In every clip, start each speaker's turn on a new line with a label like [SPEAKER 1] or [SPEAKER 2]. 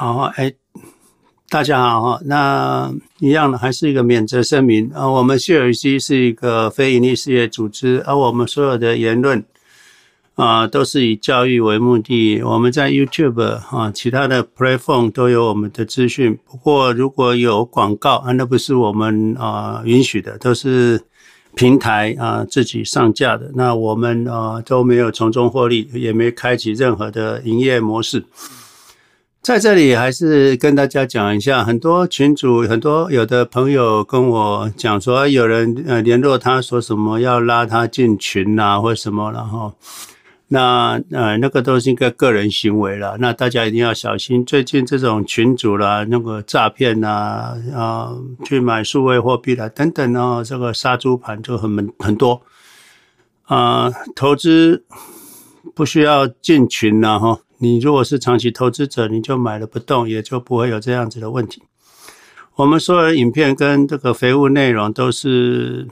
[SPEAKER 1] 好，哎，大家好哈。那一样的，还是一个免责声明啊。我们谢尔西是一个非营利事业组织，而我们所有的言论啊，都是以教育为目的。我们在 YouTube 啊，其他的 platform 都有我们的资讯。不过如果有广告啊，那不是我们啊允许的，都是平台啊自己上架的。那我们啊都没有从中获利，也没开启任何的营业模式。在这里还是跟大家讲一下，很多群主，很多有的朋友跟我讲说，有人呃联络他说什么要拉他进群啊，或什么，然后那呃那个都是一个个人行为了，那大家一定要小心。最近这种群主啦，那个诈骗啊，啊去买数位货币啦等等哦，这个杀猪盘就很很多啊，投资不需要进群了哈。你如果是长期投资者，你就买了不动，也就不会有这样子的问题。我们所有的影片跟这个废物内容都是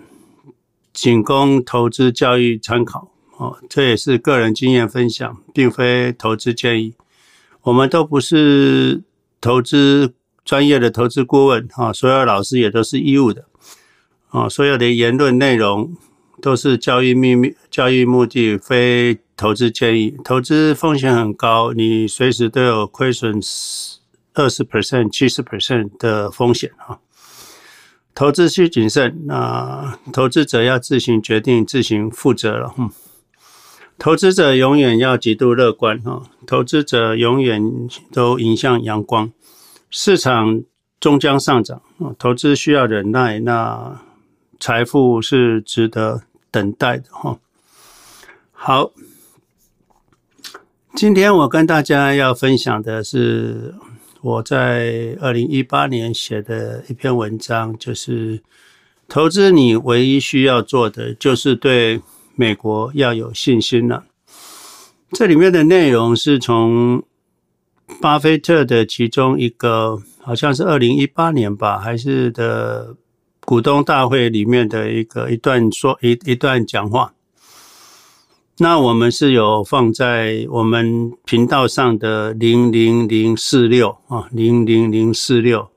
[SPEAKER 1] 仅供投资教育参考哦，这也是个人经验分享，并非投资建议。我们都不是投资专业的投资顾问啊，所有老师也都是义务的啊，所有的言论内容都是交易秘密、交易目的，非。投资建议，投资风险很高，你随时都有亏损二十 percent、七十 percent 的风险啊。投资需谨慎，那投资者要自行决定、自行负责了。嗯，投资者永远要极度乐观啊，投资者永远都迎向阳光，市场终将上涨。投资需要忍耐，那财富是值得等待的哈。好。今天我跟大家要分享的是我在二零一八年写的一篇文章，就是投资你唯一需要做的就是对美国要有信心了。这里面的内容是从巴菲特的其中一个，好像是二零一八年吧，还是的股东大会里面的一个一段说一一段讲话。那我们是有放在我们频道上的零零零四六啊，零零零四六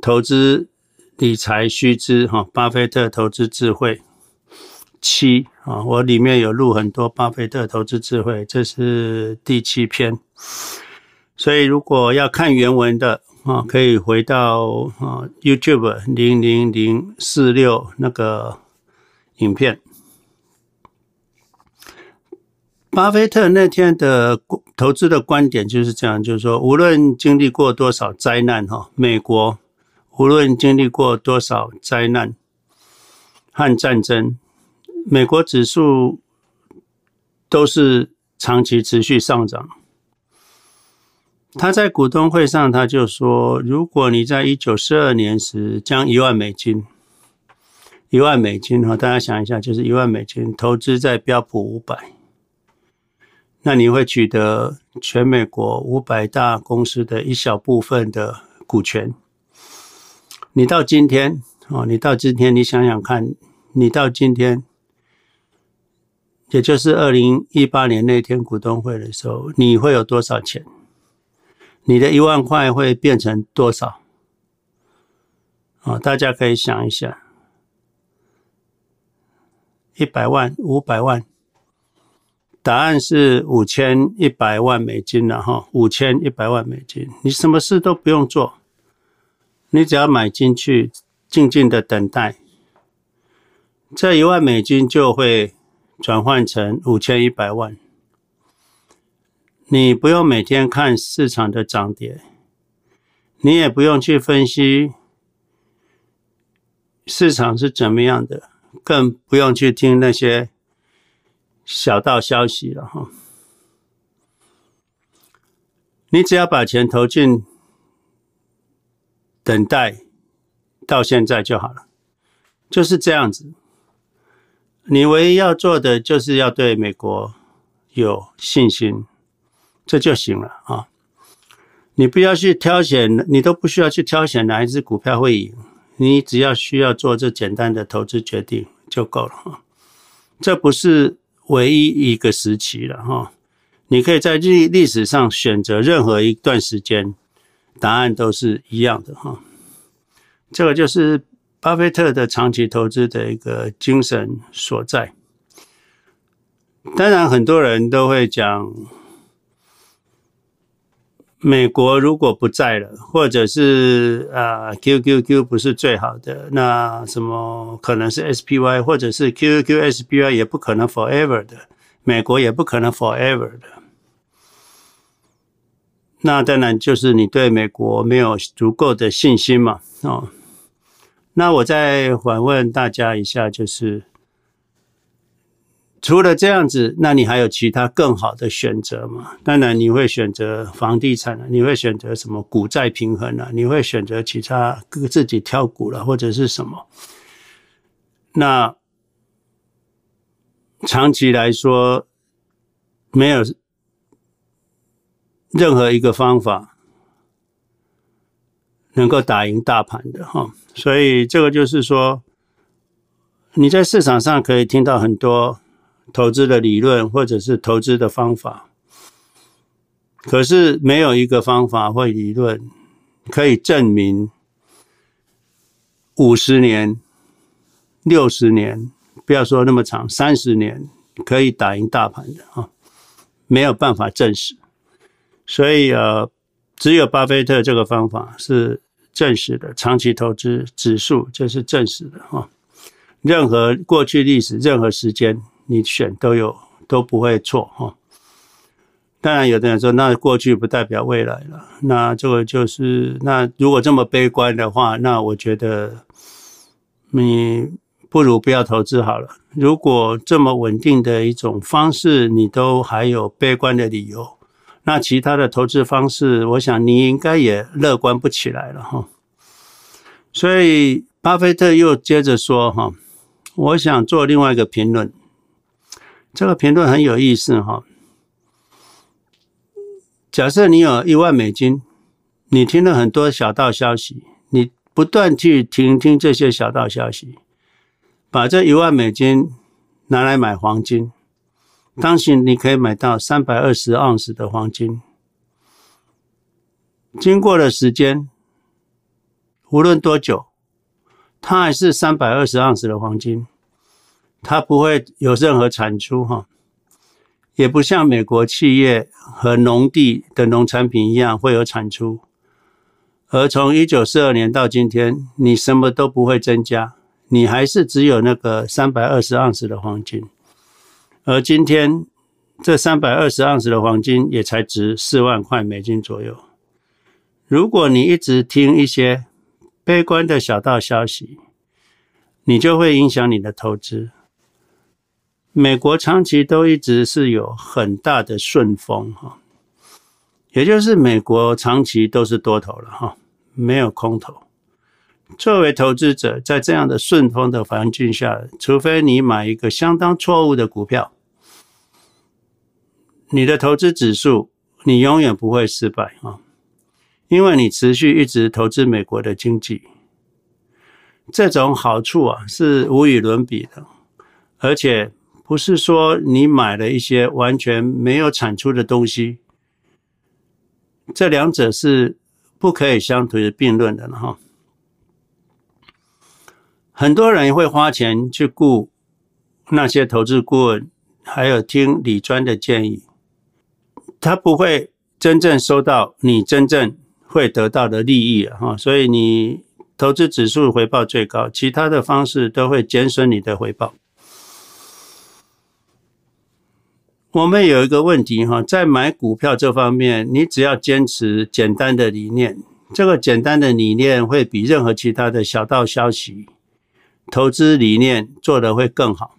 [SPEAKER 1] 投资理财须知哈，巴菲特投资智慧七啊，我里面有录很多巴菲特投资智慧，这是第七篇。所以如果要看原文的啊，可以回到啊 YouTube 零零零四六那个影片。巴菲特那天的投资的观点就是这样，就是说，无论经历过多少灾难，哈，美国无论经历过多少灾难和战争，美国指数都是长期持续上涨。他在股东会上他就说，如果你在一九四二年时将一万美金，一万美金哈，大家想一下，就是一万美金投资在标普五百。那你会取得全美国五百大公司的一小部分的股权。你到今天哦，你到今天，你想想看，你到今天，也就是二零一八年那天股东会的时候，你会有多少钱？你的一万块会变成多少？啊，大家可以想一下，一百万、五百万。答案是五千一百万美金了哈，五千一百万美金，你什么事都不用做，你只要买进去，静静的等待，这一万美金就会转换成五千一百万。你不用每天看市场的涨跌，你也不用去分析市场是怎么样的，更不用去听那些。小道消息了哈，你只要把钱投进，等待到现在就好了，就是这样子。你唯一要做的就是要对美国有信心，这就行了啊。你不要去挑选，你都不需要去挑选哪一只股票会赢，你只要需要做这简单的投资决定就够了哈。这不是。唯一一个时期了哈，你可以在历历史上选择任何一段时间，答案都是一样的哈。这个就是巴菲特的长期投资的一个精神所在。当然，很多人都会讲。美国如果不在了，或者是啊 QQQ 不是最好的，那什么可能是 SPY，或者是 QQQ SPY 也不可能 forever 的，美国也不可能 forever 的。那当然就是你对美国没有足够的信心嘛，哦。那我再反问大家一下，就是。除了这样子，那你还有其他更好的选择吗？当然，你会选择房地产啊，你会选择什么股债平衡啊？你会选择其他自己挑股了，或者是什么？那长期来说，没有任何一个方法能够打赢大盘的哈。所以，这个就是说，你在市场上可以听到很多。投资的理论或者是投资的方法，可是没有一个方法或理论可以证明五十年、六十年，不要说那么长，三十年可以打赢大盘的啊，没有办法证实。所以呃，只有巴菲特这个方法是证实的，长期投资指数这是证实的啊。任何过去历史，任何时间。你选都有都不会错哈。当然，有的人说，那过去不代表未来了。那这个就是，那如果这么悲观的话，那我觉得你不如不要投资好了。如果这么稳定的一种方式，你都还有悲观的理由，那其他的投资方式，我想你应该也乐观不起来了哈。所以，巴菲特又接着说哈，我想做另外一个评论。这个评论很有意思哈。假设你有一万美金，你听了很多小道消息，你不断去听听这些小道消息，把这一万美金拿来买黄金，当时你可以买到三百二十盎司的黄金。经过了时间，无论多久，它还是三百二十盎司的黄金。它不会有任何产出哈，也不像美国企业和农地的农产品一样会有产出。而从一九四二年到今天，你什么都不会增加，你还是只有那个三百二十盎司的黄金。而今天这三百二十盎司的黄金也才值四万块美金左右。如果你一直听一些悲观的小道消息，你就会影响你的投资。美国长期都一直是有很大的顺风哈，也就是美国长期都是多头了哈，没有空头。作为投资者，在这样的顺风的环境下，除非你买一个相当错误的股票，你的投资指数你永远不会失败啊，因为你持续一直投资美国的经济，这种好处啊是无与伦比的，而且。不是说你买了一些完全没有产出的东西，这两者是不可以相提并论的哈。很多人会花钱去雇那些投资顾问，还有听李专的建议，他不会真正收到你真正会得到的利益哈。所以你投资指数回报最高，其他的方式都会减损你的回报。我们有一个问题哈，在买股票这方面，你只要坚持简单的理念，这个简单的理念会比任何其他的小道消息、投资理念做得会更好，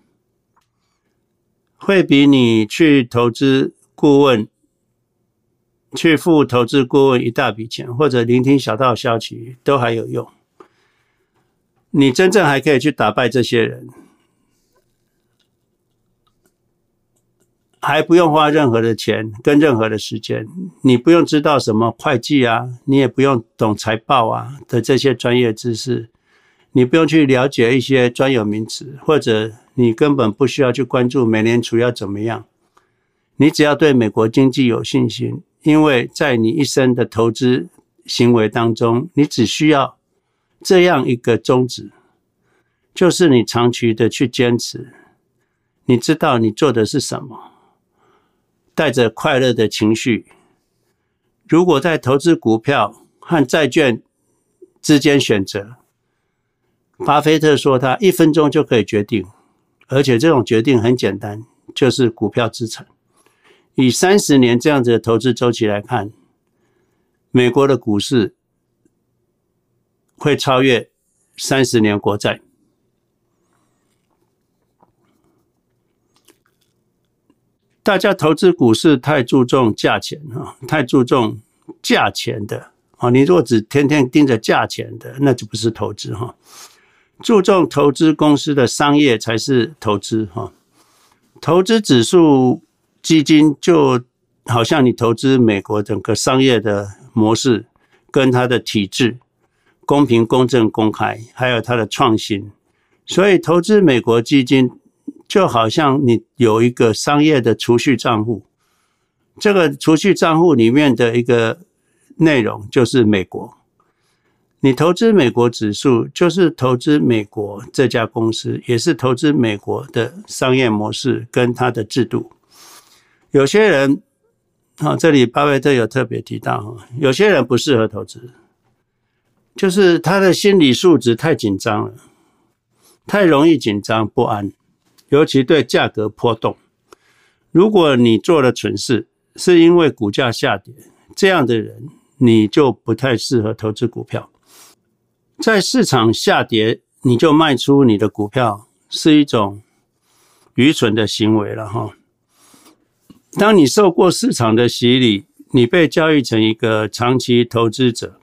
[SPEAKER 1] 会比你去投资顾问、去付投资顾问一大笔钱，或者聆听小道消息都还有用。你真正还可以去打败这些人。还不用花任何的钱跟任何的时间，你不用知道什么会计啊，你也不用懂财报啊的这些专业知识，你不用去了解一些专有名词，或者你根本不需要去关注美联储要怎么样，你只要对美国经济有信心，因为在你一生的投资行为当中，你只需要这样一个宗旨，就是你长期的去坚持，你知道你做的是什么，带着快乐的情绪。如果在投资股票和债券之间选择，巴菲特说他一分钟就可以决定，而且这种决定很简单，就是股票资产。以三十年这样子的投资周期来看，美国的股市会超越三十年国债。大家投资股市太注重价钱啊，太注重价钱的啊。你如果只天天盯着价钱的，那就不是投资哈。注重投资公司的商业才是投资哈。投资指数。基金就好像你投资美国整个商业的模式，跟它的体制公平、公正、公开，还有它的创新。所以投资美国基金就好像你有一个商业的储蓄账户，这个储蓄账户里面的一个内容就是美国。你投资美国指数，就是投资美国这家公司，也是投资美国的商业模式跟它的制度。有些人，啊，这里巴菲特有特别提到，有些人不适合投资，就是他的心理素质太紧张了，太容易紧张不安，尤其对价格波动。如果你做了蠢事，是因为股价下跌，这样的人你就不太适合投资股票。在市场下跌，你就卖出你的股票，是一种愚蠢的行为了哈。当你受过市场的洗礼，你被教育成一个长期投资者，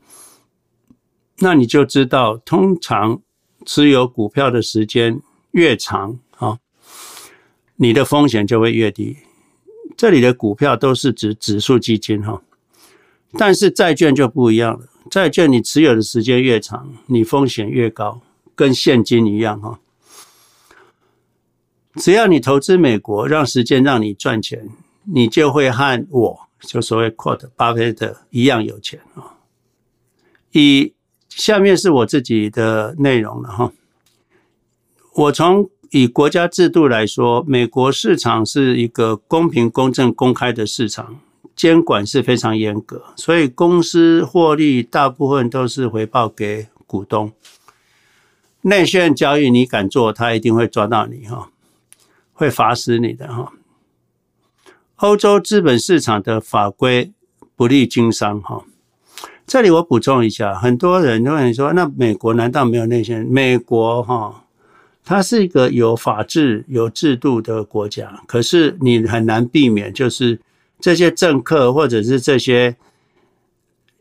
[SPEAKER 1] 那你就知道，通常持有股票的时间越长，你的风险就会越低。这里的股票都是指指数基金哈，但是债券就不一样了。债券你持有的时间越长，你风险越高，跟现金一样哈。只要你投资美国，让时间让你赚钱。你就会和我就所谓 quote 巴菲特一样有钱啊！以下面是我自己的内容了哈。我从以国家制度来说，美国市场是一个公平、公正、公开的市场，监管是非常严格，所以公司获利大部分都是回报给股东。内线交易你敢做，他一定会抓到你哈，会罚死你的哈。欧洲资本市场的法规不利经商，哈。这里我补充一下，很多人都会说，那美国难道没有内线？美国哈，它是一个有法治、有制度的国家，可是你很难避免，就是这些政客或者是这些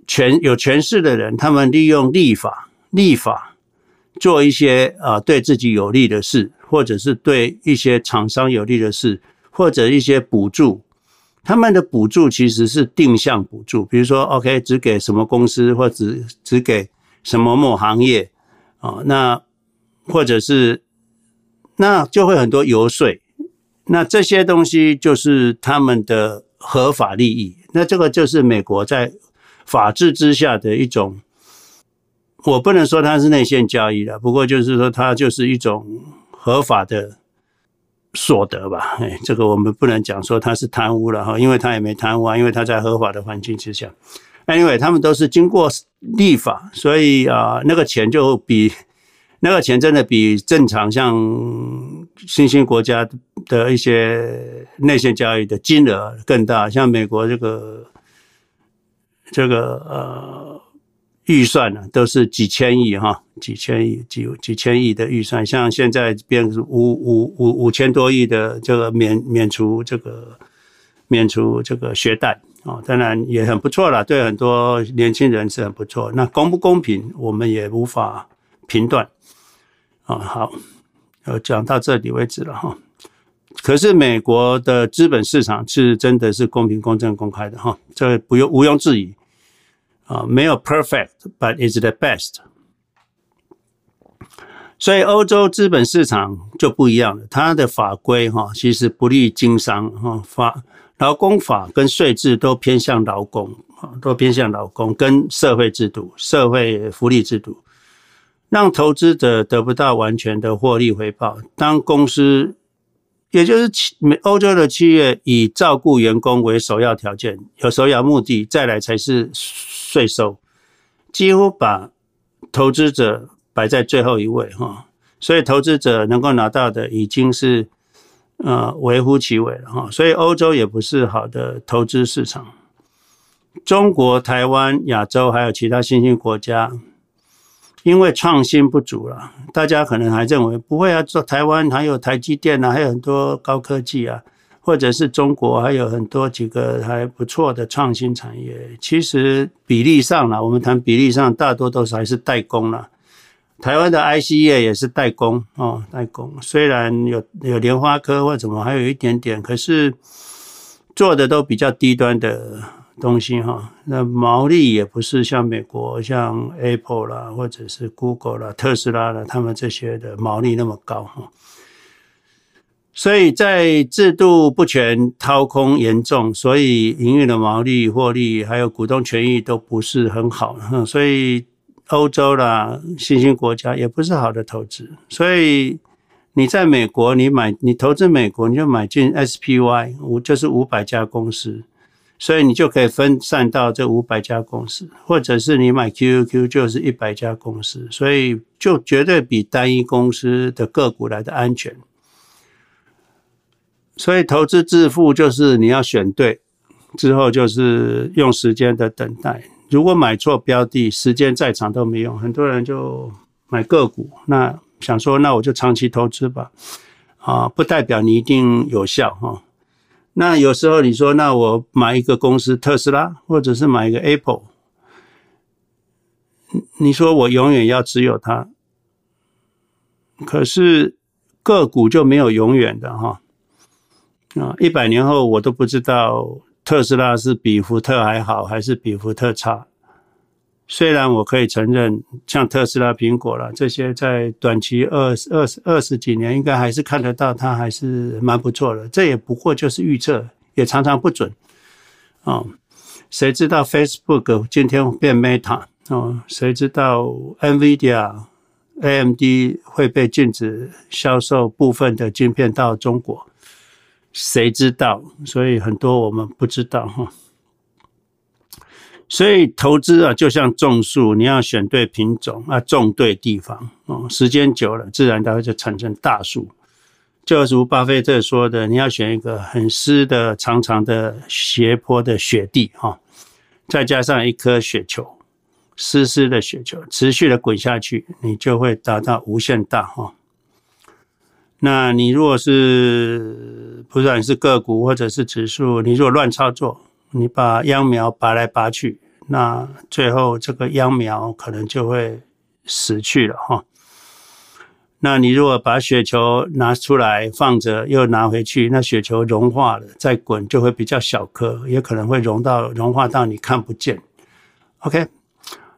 [SPEAKER 1] 权有权势的人，他们利用立法、立法做一些啊对自己有利的事，或者是对一些厂商有利的事，或者一些补助。他们的补助其实是定向补助，比如说，OK，只给什么公司，或者只给什么某行业，啊，那或者是那就会很多游说，那这些东西就是他们的合法利益。那这个就是美国在法治之下的一种，我不能说它是内线交易了，不过就是说它就是一种合法的。所得吧，哎，这个我们不能讲说他是贪污了哈，因为他也没贪污啊，因为他在合法的环境之下。Anyway，他们都是经过立法，所以啊，那个钱就比那个钱真的比正常像新兴国家的一些内线交易的金额更大，像美国这个这个呃。预算呢，都是几千亿哈，几千亿、几几千亿的预算。像现在变五五五五千多亿的这个免免除这个免除这个学贷啊，当然也很不错了，对很多年轻人是很不错。那公不公平，我们也无法评断啊。好，呃，讲到这里为止了哈。可是美国的资本市场是真的是公平、公正、公开的哈，这不用毋庸置疑。啊，没有 perfect，but is the best。所以欧洲资本市场就不一样了，它的法规哈，其实不利经商哈，法劳工法跟税制都偏向劳工都偏向劳工跟社会制度、社会福利制度，让投资者得不到完全的获利回报。当公司，也就是美欧洲的企业以照顾员工为首要条件，有首要目的，再来才是税收，几乎把投资者摆在最后一位哈。所以投资者能够拿到的已经是。呃，微乎其微了哈，所以欧洲也不是好的投资市场。中国、台湾、亚洲还有其他新兴国家，因为创新不足了，大家可能还认为不会啊。做台湾还有台积电啊，还有很多高科技啊，或者是中国还有很多几个还不错的创新产业。其实比例上了，我们谈比例上，大多都是还是代工了。台湾的 IC 业也是代工哦，代工虽然有有联发科或怎么还有一点点，可是做的都比较低端的东西哈。那毛利也不是像美国像 Apple 啦，或者是 Google 啦、特斯拉啦，他们这些的毛利那么高哈。所以在制度不全、掏空严重，所以营运的毛利、获利还有股东权益都不是很好，所以。欧洲啦，新兴国家也不是好的投资，所以你在美国，你买你投资美国，你就买进 SPY 五，就是五百家公司，所以你就可以分散到这五百家公司，或者是你买 QQQ 就是一百家公司，所以就绝对比单一公司的个股来的安全。所以投资致富就是你要选对，之后就是用时间的等待。如果买错标的，时间再长都没用。很多人就买个股，那想说，那我就长期投资吧，啊，不代表你一定有效哈。那有时候你说，那我买一个公司，特斯拉，或者是买一个 Apple，你说我永远要持有它，可是个股就没有永远的哈。啊，一百年后我都不知道。特斯拉是比福特还好，还是比福特差？虽然我可以承认，像特斯拉、苹果啦这些，在短期二二十二十几年，应该还是看得到它还是蛮不错的。这也不过就是预测，也常常不准。哦，谁知道 Facebook 今天变 Meta？哦，谁知道 NVIDIA、AMD 会被禁止销售部分的晶片到中国？谁知道？所以很多我们不知道哈。所以投资啊，就像种树，你要选对品种啊，种对地方哦。时间久了，自然它会就产生大树。就如巴菲特说的，你要选一个很湿的、长长的斜坡的雪地哈，再加上一颗雪球，湿湿的雪球，持续的滚下去，你就会达到无限大哈。那你如果是不管是个股或者是指数，你如果乱操作，你把秧苗拔来拔去，那最后这个秧苗可能就会死去了哈。那你如果把雪球拿出来放着，又拿回去，那雪球融化了再滚就会比较小颗，也可能会融到融化到你看不见。OK。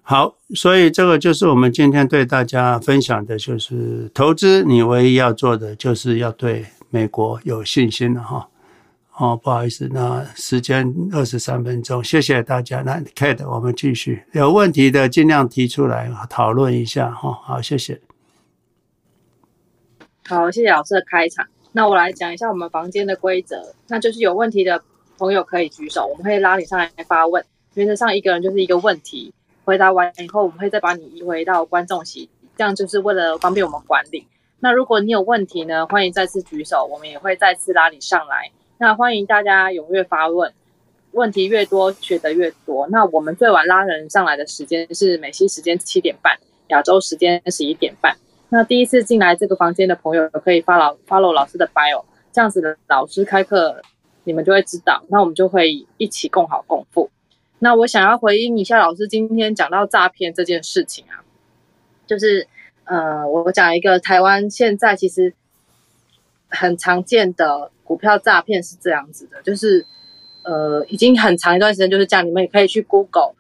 [SPEAKER 1] 好，所以这个就是我们今天对大家分享的，就是投资，你唯一要做的就是要对美国有信心了哈。哦，不好意思，那时间二十三分钟，谢谢大家。那 Kate，我们继续，有问题的尽量提出来讨论一下哈。好，谢谢。
[SPEAKER 2] 好，谢谢老师的开场。那我来讲一下我们房间的规则，那就是有问题的朋友可以举手，我们会拉你上来发问。原则上一个人就是一个问题。回答完以后，我们会再把你移回到观众席，这样就是为了方便我们管理。那如果你有问题呢，欢迎再次举手，我们也会再次拉你上来。那欢迎大家踊跃发问，问题越多学得越多。那我们最晚拉人上来的时间是美西时间七点半，亚洲时间十一点半。那第一次进来这个房间的朋友可以发老 follow 老师的 bio，这样子的老师开课你们就会知道，那我们就会一起共好共富。那我想要回应一下老师今天讲到诈骗这件事情啊，就是呃，我讲一个台湾现在其实很常见的股票诈骗是这样子的，就是呃，已经很长一段时间就是这样，你们也可以去 Google，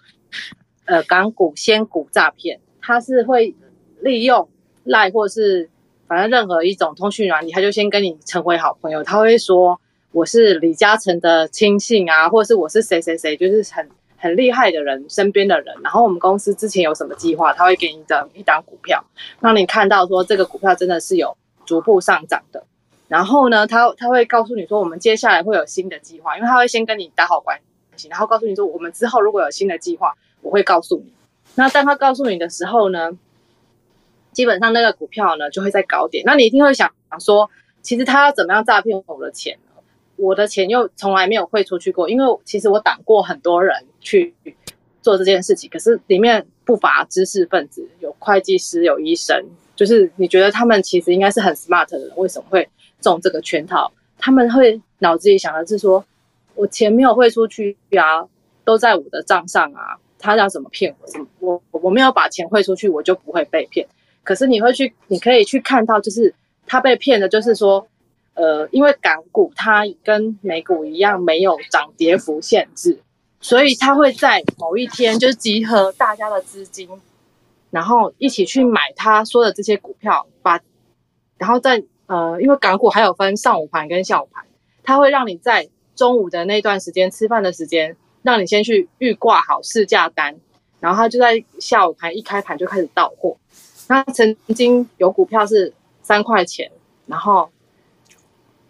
[SPEAKER 2] 呃，港股仙股诈骗，它是会利用赖或是反正任何一种通讯软体，他就先跟你成为好朋友，他会说我是李嘉诚的亲信啊，或者是我是谁谁谁，就是很。很厉害的人身边的人，然后我们公司之前有什么计划，他会给你的一档股票，让你看到说这个股票真的是有逐步上涨的。然后呢，他他会告诉你说，我们接下来会有新的计划，因为他会先跟你打好关系，然后告诉你说，我们之后如果有新的计划，我会告诉你。那当他告诉你的时候呢，基本上那个股票呢就会在高点，那你一定会想说，其实他要怎么样诈骗我的钱呢？我的钱又从来没有汇出去过，因为其实我挡过很多人去做这件事情，可是里面不乏知识分子，有会计师，有医生，就是你觉得他们其实应该是很 smart 的人，为什么会？中这个圈套，他们会脑子里想的是说，我钱没有汇出去啊，都在我的账上啊，他要怎么骗我？我我没有把钱汇出去，我就不会被骗。可是你会去，你可以去看到，就是他被骗的，就是说，呃，因为港股它跟美股一样没有涨跌幅限制，所以他会在某一天就集合大家的资金，然后一起去买他说的这些股票，把，然后再。呃，因为港股还有分上午盘跟下午盘，它会让你在中午的那段时间吃饭的时间，让你先去预挂好市价单，然后它就在下午盘一开盘就开始到货。那曾经有股票是三块钱，然后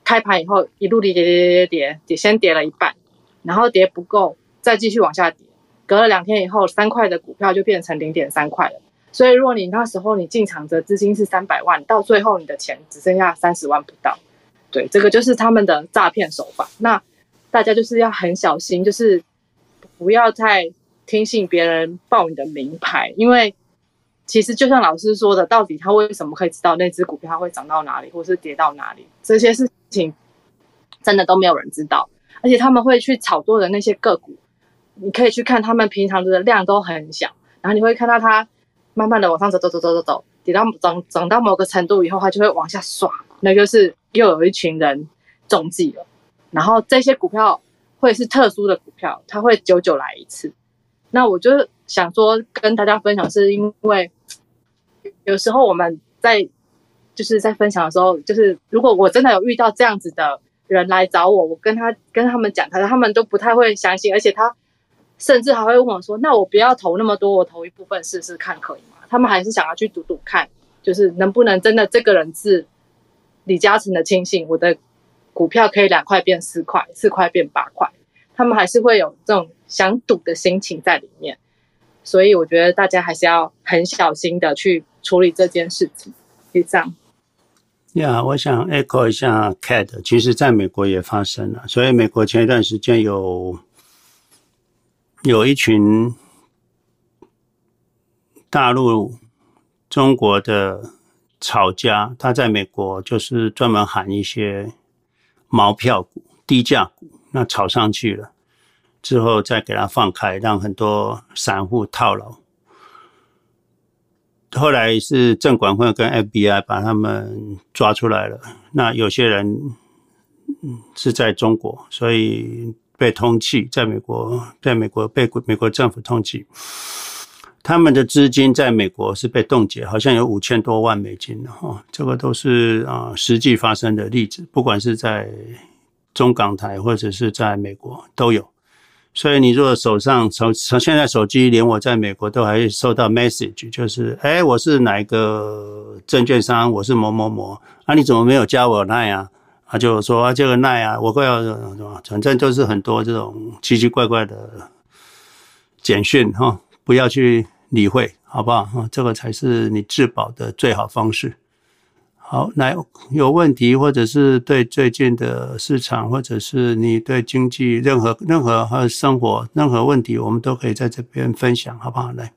[SPEAKER 2] 开盘以后一路跌跌跌跌跌跌，先跌了一半，然后跌不够再继续往下跌，隔了两天以后，三块的股票就变成零点三块了。所以，如果你那时候你进场的资金是三百万，到最后你的钱只剩下三十万不到，对，这个就是他们的诈骗手法。那大家就是要很小心，就是不要再听信别人报你的名牌，因为其实就像老师说的，到底他为什么可以知道那只股票它会涨到哪里，或是跌到哪里，这些事情真的都没有人知道。而且他们会去炒作的那些个股，你可以去看他们平常的量都很小，然后你会看到他。慢慢的往上走，走走走走走，跌到涨涨到某个程度以后，它就会往下刷，那就是又有一群人中计了。然后这些股票会是特殊的股票，它会久久来一次。那我就想说跟大家分享，是因为有时候我们在就是在分享的时候，就是如果我真的有遇到这样子的人来找我，我跟他跟他们讲，他他们都不太会相信，而且他。甚至还会问我说：“那我不要投那么多，我投一部分试试看，可以吗？”他们还是想要去赌赌看，就是能不能真的这个人是李嘉诚的亲信，我的股票可以两块变四块，四块变八块。他们还是会有这种想赌的心情在里面，所以我觉得大家还是要很小心的去处理这件事情。就这样。
[SPEAKER 1] 呀，yeah, 我想 echo 一下 CAD，其实在美国也发生了，所以美国前一段时间有。有一群大陆、中国的炒家，他在美国就是专门喊一些毛票股、低价股，那炒上去了之后，再给他放开，让很多散户套牢。后来是证管会跟 FBI 把他们抓出来了。那有些人是在中国，所以。被通缉，在美国，在美国被美国政府通缉，他们的资金在美国是被冻结，好像有五千多万美金的哈，这个都是啊实际发生的例子，不管是在中港台或者是在美国都有。所以你如果手上从从现在手机，连我在美国都还收到 message，就是哎，我是哪一个证券商，我是某某某，啊，你怎么没有加我 line 啊？他就说啊，这个奈啊，我快要，反正就是很多这种奇奇怪怪的简讯哈，不要去理会，好不好？哈，这个才是你自保的最好方式。好，来有问题或者是对最近的市场，或者是你对经济任何任何和生活任何问题，我们都可以在这边分享，好不好？来，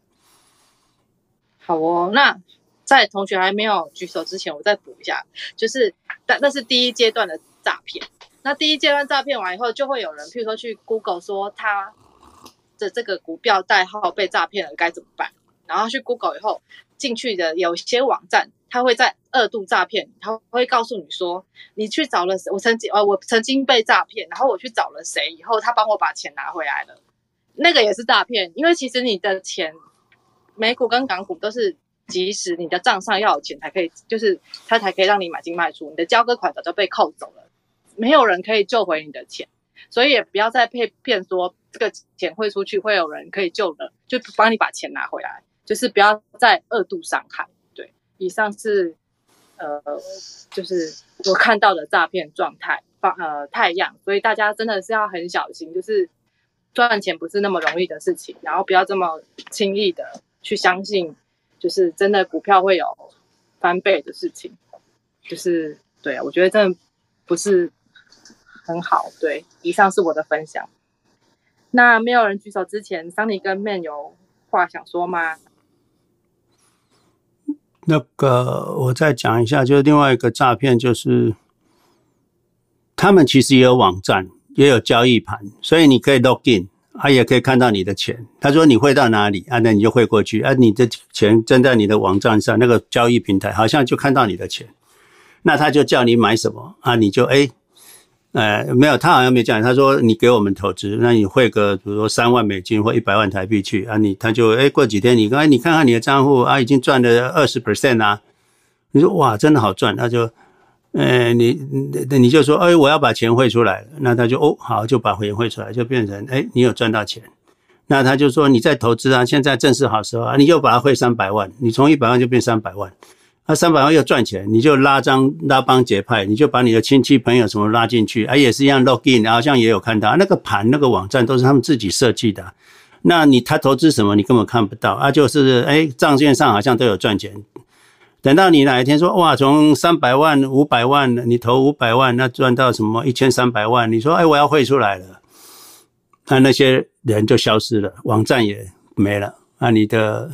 [SPEAKER 2] 好哦，那。在同学还没有举手之前，我再补一下，就是但那是第一阶段的诈骗。那第一阶段诈骗完以后，就会有人，譬如说去 Google 说他的这个股票代号被诈骗了，该怎么办？然后去 Google 以后进去的有些网站，他会在二度诈骗，他会告诉你说，你去找了？我曾经呃，我曾经被诈骗，然后我去找了谁以后，他帮我把钱拿回来了，那个也是诈骗，因为其实你的钱，美股跟港股都是。即使你的账上要有钱才可以，就是他才可以让你买进卖出，你的交割款早就被扣走了，没有人可以救回你的钱，所以也不要再被骗说这个钱汇出去，会有人可以救的，就帮你把钱拿回来，就是不要再二度伤害。对，以上是呃，就是我看到的诈骗状态，方呃太阳，所以大家真的是要很小心，就是赚钱不是那么容易的事情，然后不要这么轻易的去相信，就是真的股票会有翻倍的事情，就是对啊，我觉得真的不是很好。对，以上是我的分享。那没有人举手之前，桑尼跟 Man 有话想说吗？
[SPEAKER 1] 那个我再讲一下，就是另外一个诈骗，就是他们其实也有网站，也有交易盘，所以你可以 log in，他也可以看到你的钱。他说你汇到哪里啊？那你就汇过去啊。你的钱正在你的网站上，那个交易平台好像就看到你的钱，那他就叫你买什么啊？你就哎。呃，没有，他好像没讲。他说你给我们投资，那你汇个比如说三万美金或一百万台币去啊，你他就哎过几天你刚才你看看你的账户啊，已经赚了二十 percent 啊，你说哇真的好赚，那就呃你你就说哎我要把钱汇出来，那他就哦好就把钱汇出来，就变成哎你有赚到钱，那他就说你在投资啊，现在正是好时候啊，你又把它汇三百万，你从一百万就变三百万。那三百万又赚钱，你就拉张拉帮结派，你就把你的亲戚朋友什么拉进去，啊，也是一样 login，好像也有看到那个盘那个网站都是他们自己设计的。那你他投资什么，你根本看不到啊，就是哎账面上好像都有赚钱。等到你哪一天说哇，从三百万五百万，你投五百万，那赚到什么一千三百万，你说哎我要汇出来了，那那些人就消失了，网站也没了，那你的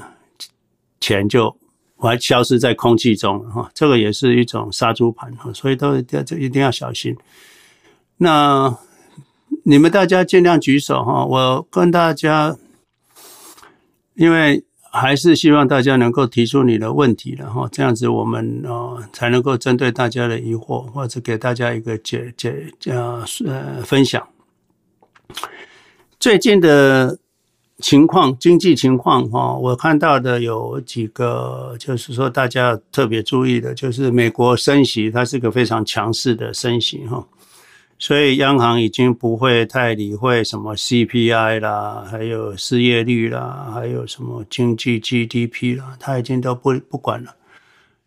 [SPEAKER 1] 钱就。完消失在空气中了哈，这个也是一种杀猪盘哈，所以都这一定要小心。那你们大家尽量举手哈，我跟大家，因为还是希望大家能够提出你的问题了哈，这样子我们呃才能够针对大家的疑惑，或者给大家一个解解呃呃分享。最近的。情况，经济情况哈，我看到的有几个，就是说大家特别注意的，就是美国升息，它是个非常强势的升息哈，所以央行已经不会太理会什么 CPI 啦，还有失业率啦，还有什么经济 GDP 啦，他已经都不不管了，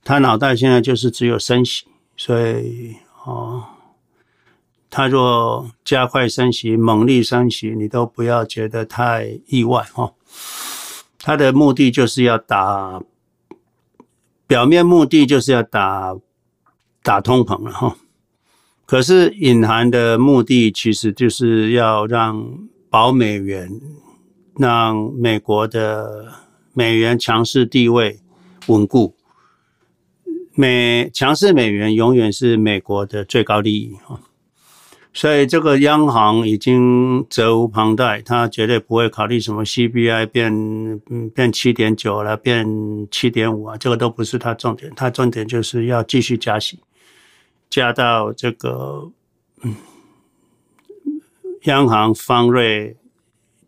[SPEAKER 1] 他脑袋现在就是只有升息，所以哦。他若加快升息、猛力升息，你都不要觉得太意外哈。他的目的就是要打，表面目的就是要打打通膨了哈。可是隐含的目的其实就是要让保美元，让美国的美元强势地位稳固。美强势美元永远是美国的最高利益啊。所以这个央行已经责无旁贷，他绝对不会考虑什么 CPI 变嗯变七点九了，变七点五啊，这个都不是他重点，他重点就是要继续加息，加到这个嗯央行方瑞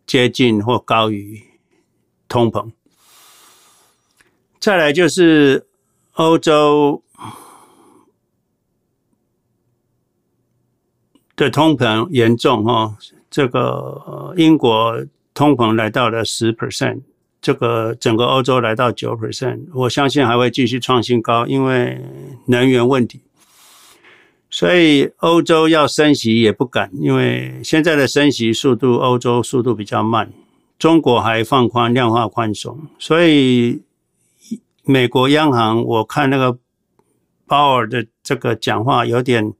[SPEAKER 1] 接近或高于通膨。再来就是欧洲。的通膨严重哈，这个英国通膨来到了十 percent，这个整个欧洲来到九 percent，我相信还会继续创新高，因为能源问题。所以欧洲要升息也不敢，因为现在的升息速度，欧洲速度比较慢，中国还放宽量化宽松，所以美国央行我看那个鲍尔的这个讲话有点。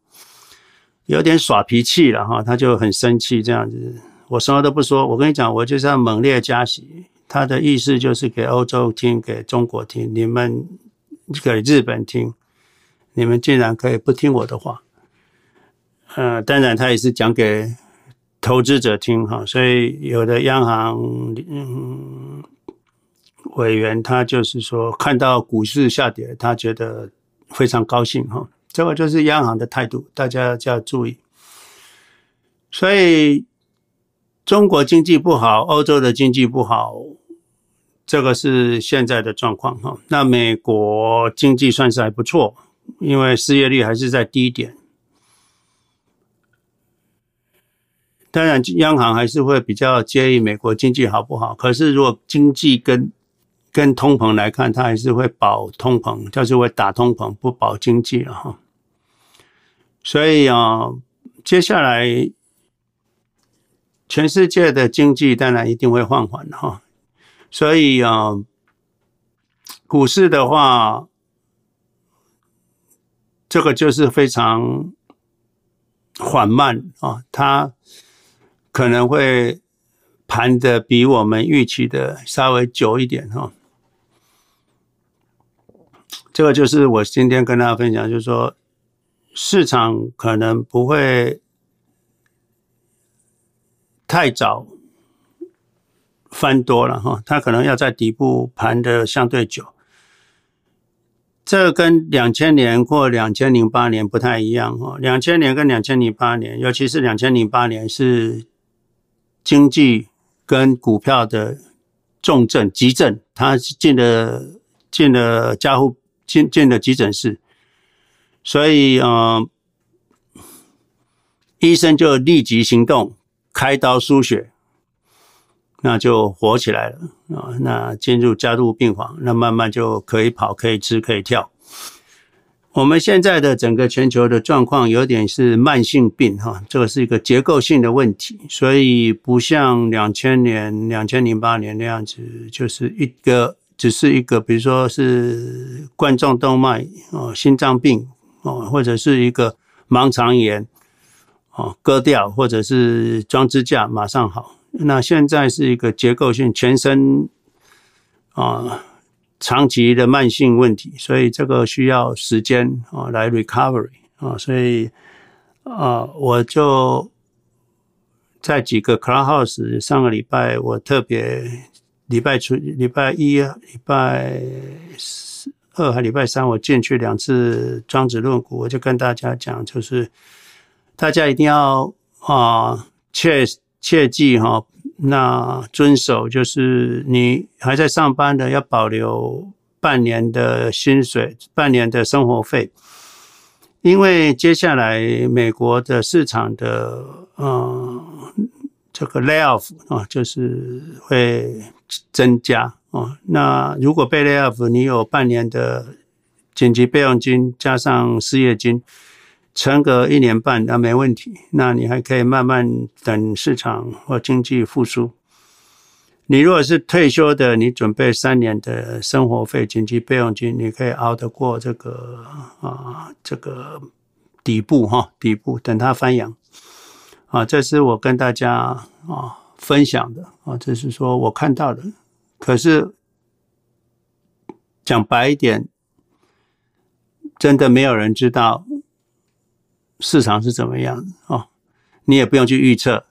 [SPEAKER 1] 有点耍脾气了哈，他就很生气这样子。我什么都不说，我跟你讲，我就是要猛烈加息。他的意思就是给欧洲听，给中国听，你们给日本听，你们竟然可以不听我的话。呃，当然他也是讲给投资者听哈，所以有的央行嗯委员他就是说，看到股市下跌，他觉得非常高兴哈。这个就是央行的态度，大家就要注意。所以中国经济不好，欧洲的经济不好，这个是现在的状况哈。那美国经济算是还不错，因为失业率还是在低点。当然央行还是会比较介意美国经济好不好。可是如果经济跟跟通膨来看，它还是会保通膨，就是会打通膨，不保经济了哈。所以啊，接下来全世界的经济当然一定会放缓哈。所以啊，股市的话，这个就是非常缓慢啊，它可能会盘的比我们预期的稍微久一点哈。这个就是我今天跟大家分享，就是说市场可能不会太早翻多了哈，它可能要在底部盘的相对久。这跟两千年或两千零八年不太一样哈，两千年跟两千零八年，尤其是两千零八年是经济跟股票的重症急症，他进了进了加护。进进了急诊室，所以呃，医生就立即行动，开刀输血，那就活起来了啊！那进入加护病房，那慢慢就可以跑，可以吃，可以跳。我们现在的整个全球的状况有点是慢性病哈，这个是一个结构性的问题，所以不像两千年、两千零八年那样子，就是一个。只是一个，比如说是冠状动脉哦，心脏病哦，或者是一个盲肠炎哦，割掉或者是装支架马上好。那现在是一个结构性全身啊长期的慢性问题，所以这个需要时间啊来 recovery 啊，所以啊我就在几个 Clubhouse 上个礼拜我特别。礼拜初、礼拜一、礼拜二还礼拜三，我进去两次庄子论股，我就跟大家讲，就是大家一定要啊切切记哈，那遵守就是你还在上班的要保留半年的薪水、半年的生活费，因为接下来美国的市场的嗯。这个 layoff 啊，就是会增加啊。那如果被 layoff，你有半年的紧急备用金加上失业金，撑个一年半那没问题。那你还可以慢慢等市场或经济复苏。你如果是退休的，你准备三年的生活费紧急备用金，你可以熬得过这个啊这个底部哈底部，等它翻扬。啊，这是我跟大家啊分享的啊，这是说我看到的。可是讲白一点，真的没有人知道市场是怎么样的啊，你也不用去预测。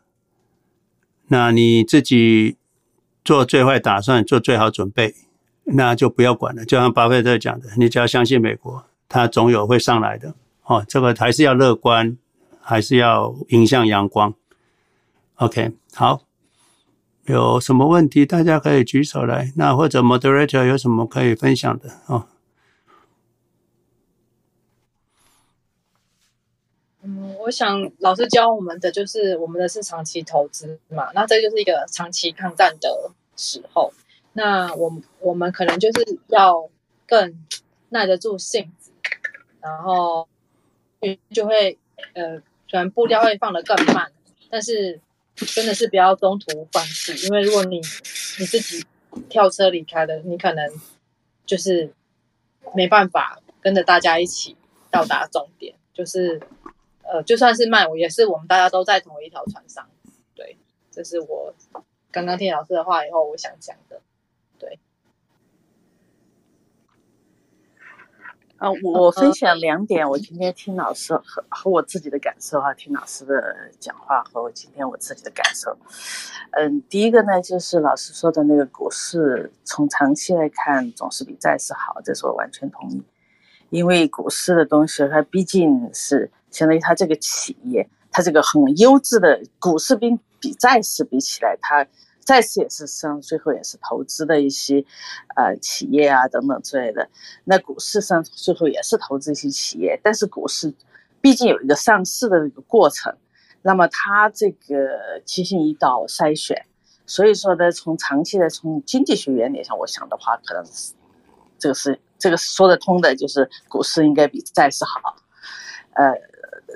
[SPEAKER 1] 那你自己做最坏打算，做最好准备，那就不要管了。就像巴菲特讲的，你只要相信美国，它总有会上来的。哦，这个还是要乐观。还是要迎向阳光。OK，好，有什么问题大家可以举手来。那或者 Moderator 有什么可以分享的啊？
[SPEAKER 2] 嗯，我想老师教我们的就是我们的是长期投资嘛，那这就是一个长期抗战的时候。那我我们可能就是要更耐得住性子，然后就会呃。虽然步调会放得更慢，但是真的是不要中途放弃，因为如果你你自己跳车离开了，你可能就是没办法跟着大家一起到达终点。就是呃，就算是慢，我也是我们大家都在同一条船上。对，这是我刚刚听老师的话以后，我想讲的。对。
[SPEAKER 3] 啊，我分享两点，我今天听老师和和我自己的感受啊，听老师的讲话和我今天我自己的感受。嗯，第一个呢，就是老师说的那个股市，从长期来看总是比债市好，这是我完全同意。因为股市的东西，它毕竟是相当于他这个企业，它这个很优质的股市比比债市比起来，它。债市也是上，最后也是投资的一些，呃，企业啊等等之类的。那股市上最后也是投资一些企业，但是股市毕竟有一个上市的一个过程。那么它这个进行一道筛选，所以说呢，从长期的从经济学原理上，我想的话，可能是这个是这个说得通的，就是股市应该比债市好。呃，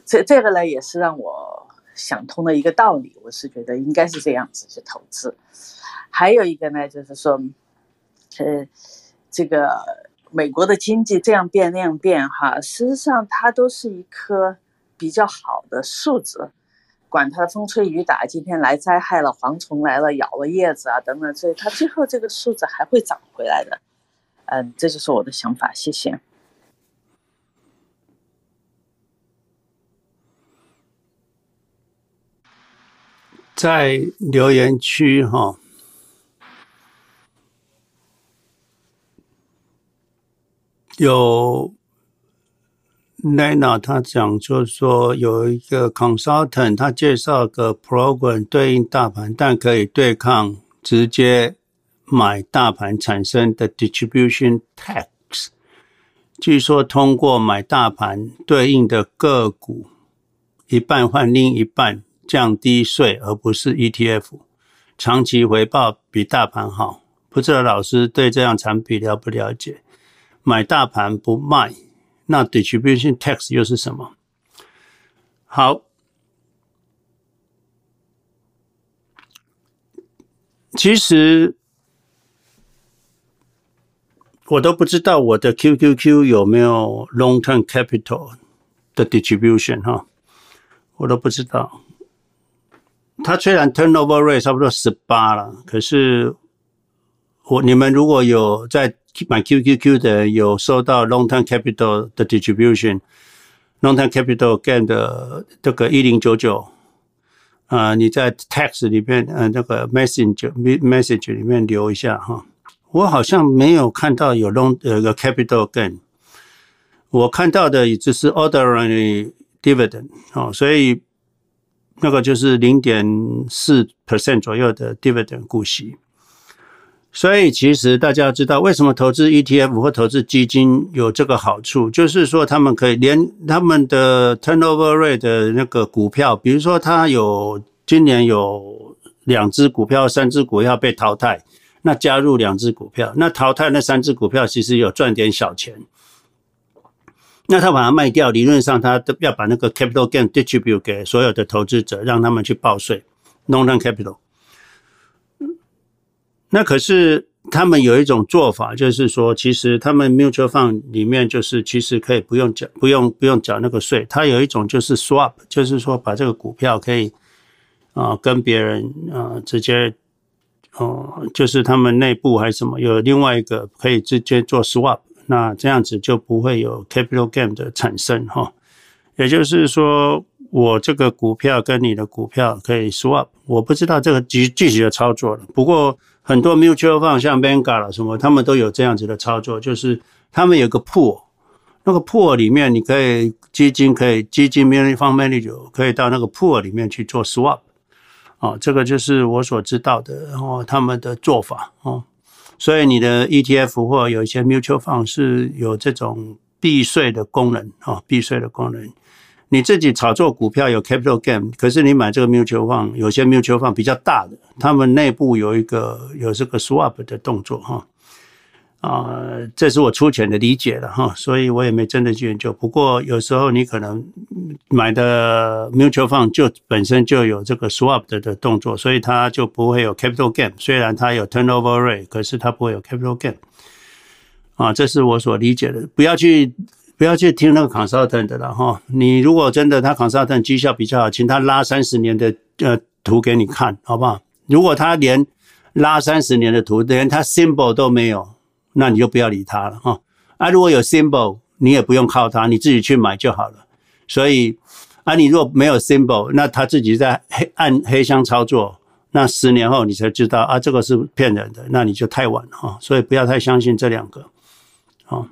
[SPEAKER 3] 这这个呢也是让我想通的一个道理，我是觉得应该是这样子去投资。还有一个呢，就是说，呃，这个美国的经济这样变那样变哈，事实上它都是一棵比较好的树子。管它风吹雨打，今天来灾害了，蝗虫来了，咬了叶子啊，等等，所以它最后这个树子还会长回来的。嗯，这就是我的想法，谢谢。
[SPEAKER 1] 在留言区哈，有。Lena 他讲，就是说有一个 consultant，他介绍个 program 对应大盘，但可以对抗直接买大盘产生的 distribution tax。据说通过买大盘对应的个股，一半换另一半，降低税，而不是 ETF，长期回报比大盘好。不知道老师对这样产品了不了解？买大盘不卖。那 distribution tax 又是什么？好，其实我都不知道我的 QQQ 有没有 long term capital 的 distribution 哈，我都不知道。它虽然 turnover rate 差不多十八了，可是我你们如果有在买 QQQ 的有收到 long term capital 的 distribution，long term capital gain 的这个一零九九，啊，你在 text 里面，呃，那个 message message 里面留一下哈。我好像没有看到有 long 呃个 capital gain，我看到的也只是 ordinary dividend 哦，所以那个就是零点四 percent 左右的 dividend 股息。所以，其实大家知道为什么投资 ETF 或投资基金有这个好处，就是说他们可以连他们的 turnover rate 的那个股票，比如说他有今年有两只股票、三只股票被淘汰，那加入两只股票，那淘汰那三只股票其实有赚点小钱，那他把它卖掉，理论上他都要把那个 capital gain distribute 给所有的投资者，让他们去报税，long-term capital。那可是他们有一种做法，就是说，其实他们 mutual fund 里面就是其实可以不用缴，不用不用缴那个税。他有一种就是 swap，就是说把这个股票可以啊跟别人啊直接哦，就是他们内部还是什么有另外一个可以直接做 swap，那这样子就不会有 capital gain 的产生哈。也就是说，我这个股票跟你的股票可以 swap，我不知道这个具具体的操作了，不过。很多 mutual fund 像 Vanguard 了什么，他们都有这样子的操作，就是他们有个 pool，那个 pool 里面你可以基金可以基金 fund manager 可以到那个 pool 里面去做 swap，哦，这个就是我所知道的，然后他们的做法哦，所以你的 ETF 或有一些 mutual fund 是有这种避税的功能啊，避税的功能。你自己炒作股票有 capital gain，可是你买这个 mutual fund，有些 mutual fund 比较大的，他们内部有一个有这个 swap 的动作哈，啊，这是我粗浅的理解了哈，所以我也没真的去研究。不过有时候你可能买的 mutual fund 就本身就有这个 swap 的的动作，所以它就不会有 capital gain。虽然它有 turnover rate，可是它不会有 capital gain。啊，这是我所理解的，不要去。不要去听那个 consultant 的了哈，你如果真的他 consultant 绩效比较好，请他拉三十年的呃图给你看，好不好？如果他连拉三十年的图，连他 symbol 都没有，那你就不要理他了哈。啊，如果有 symbol，你也不用靠他，你自己去买就好了。所以啊，你如果没有 symbol，那他自己在黑暗黑箱操作，那十年后你才知道啊，这个是骗人的，那你就太晚了哈。所以不要太相信这两个，好。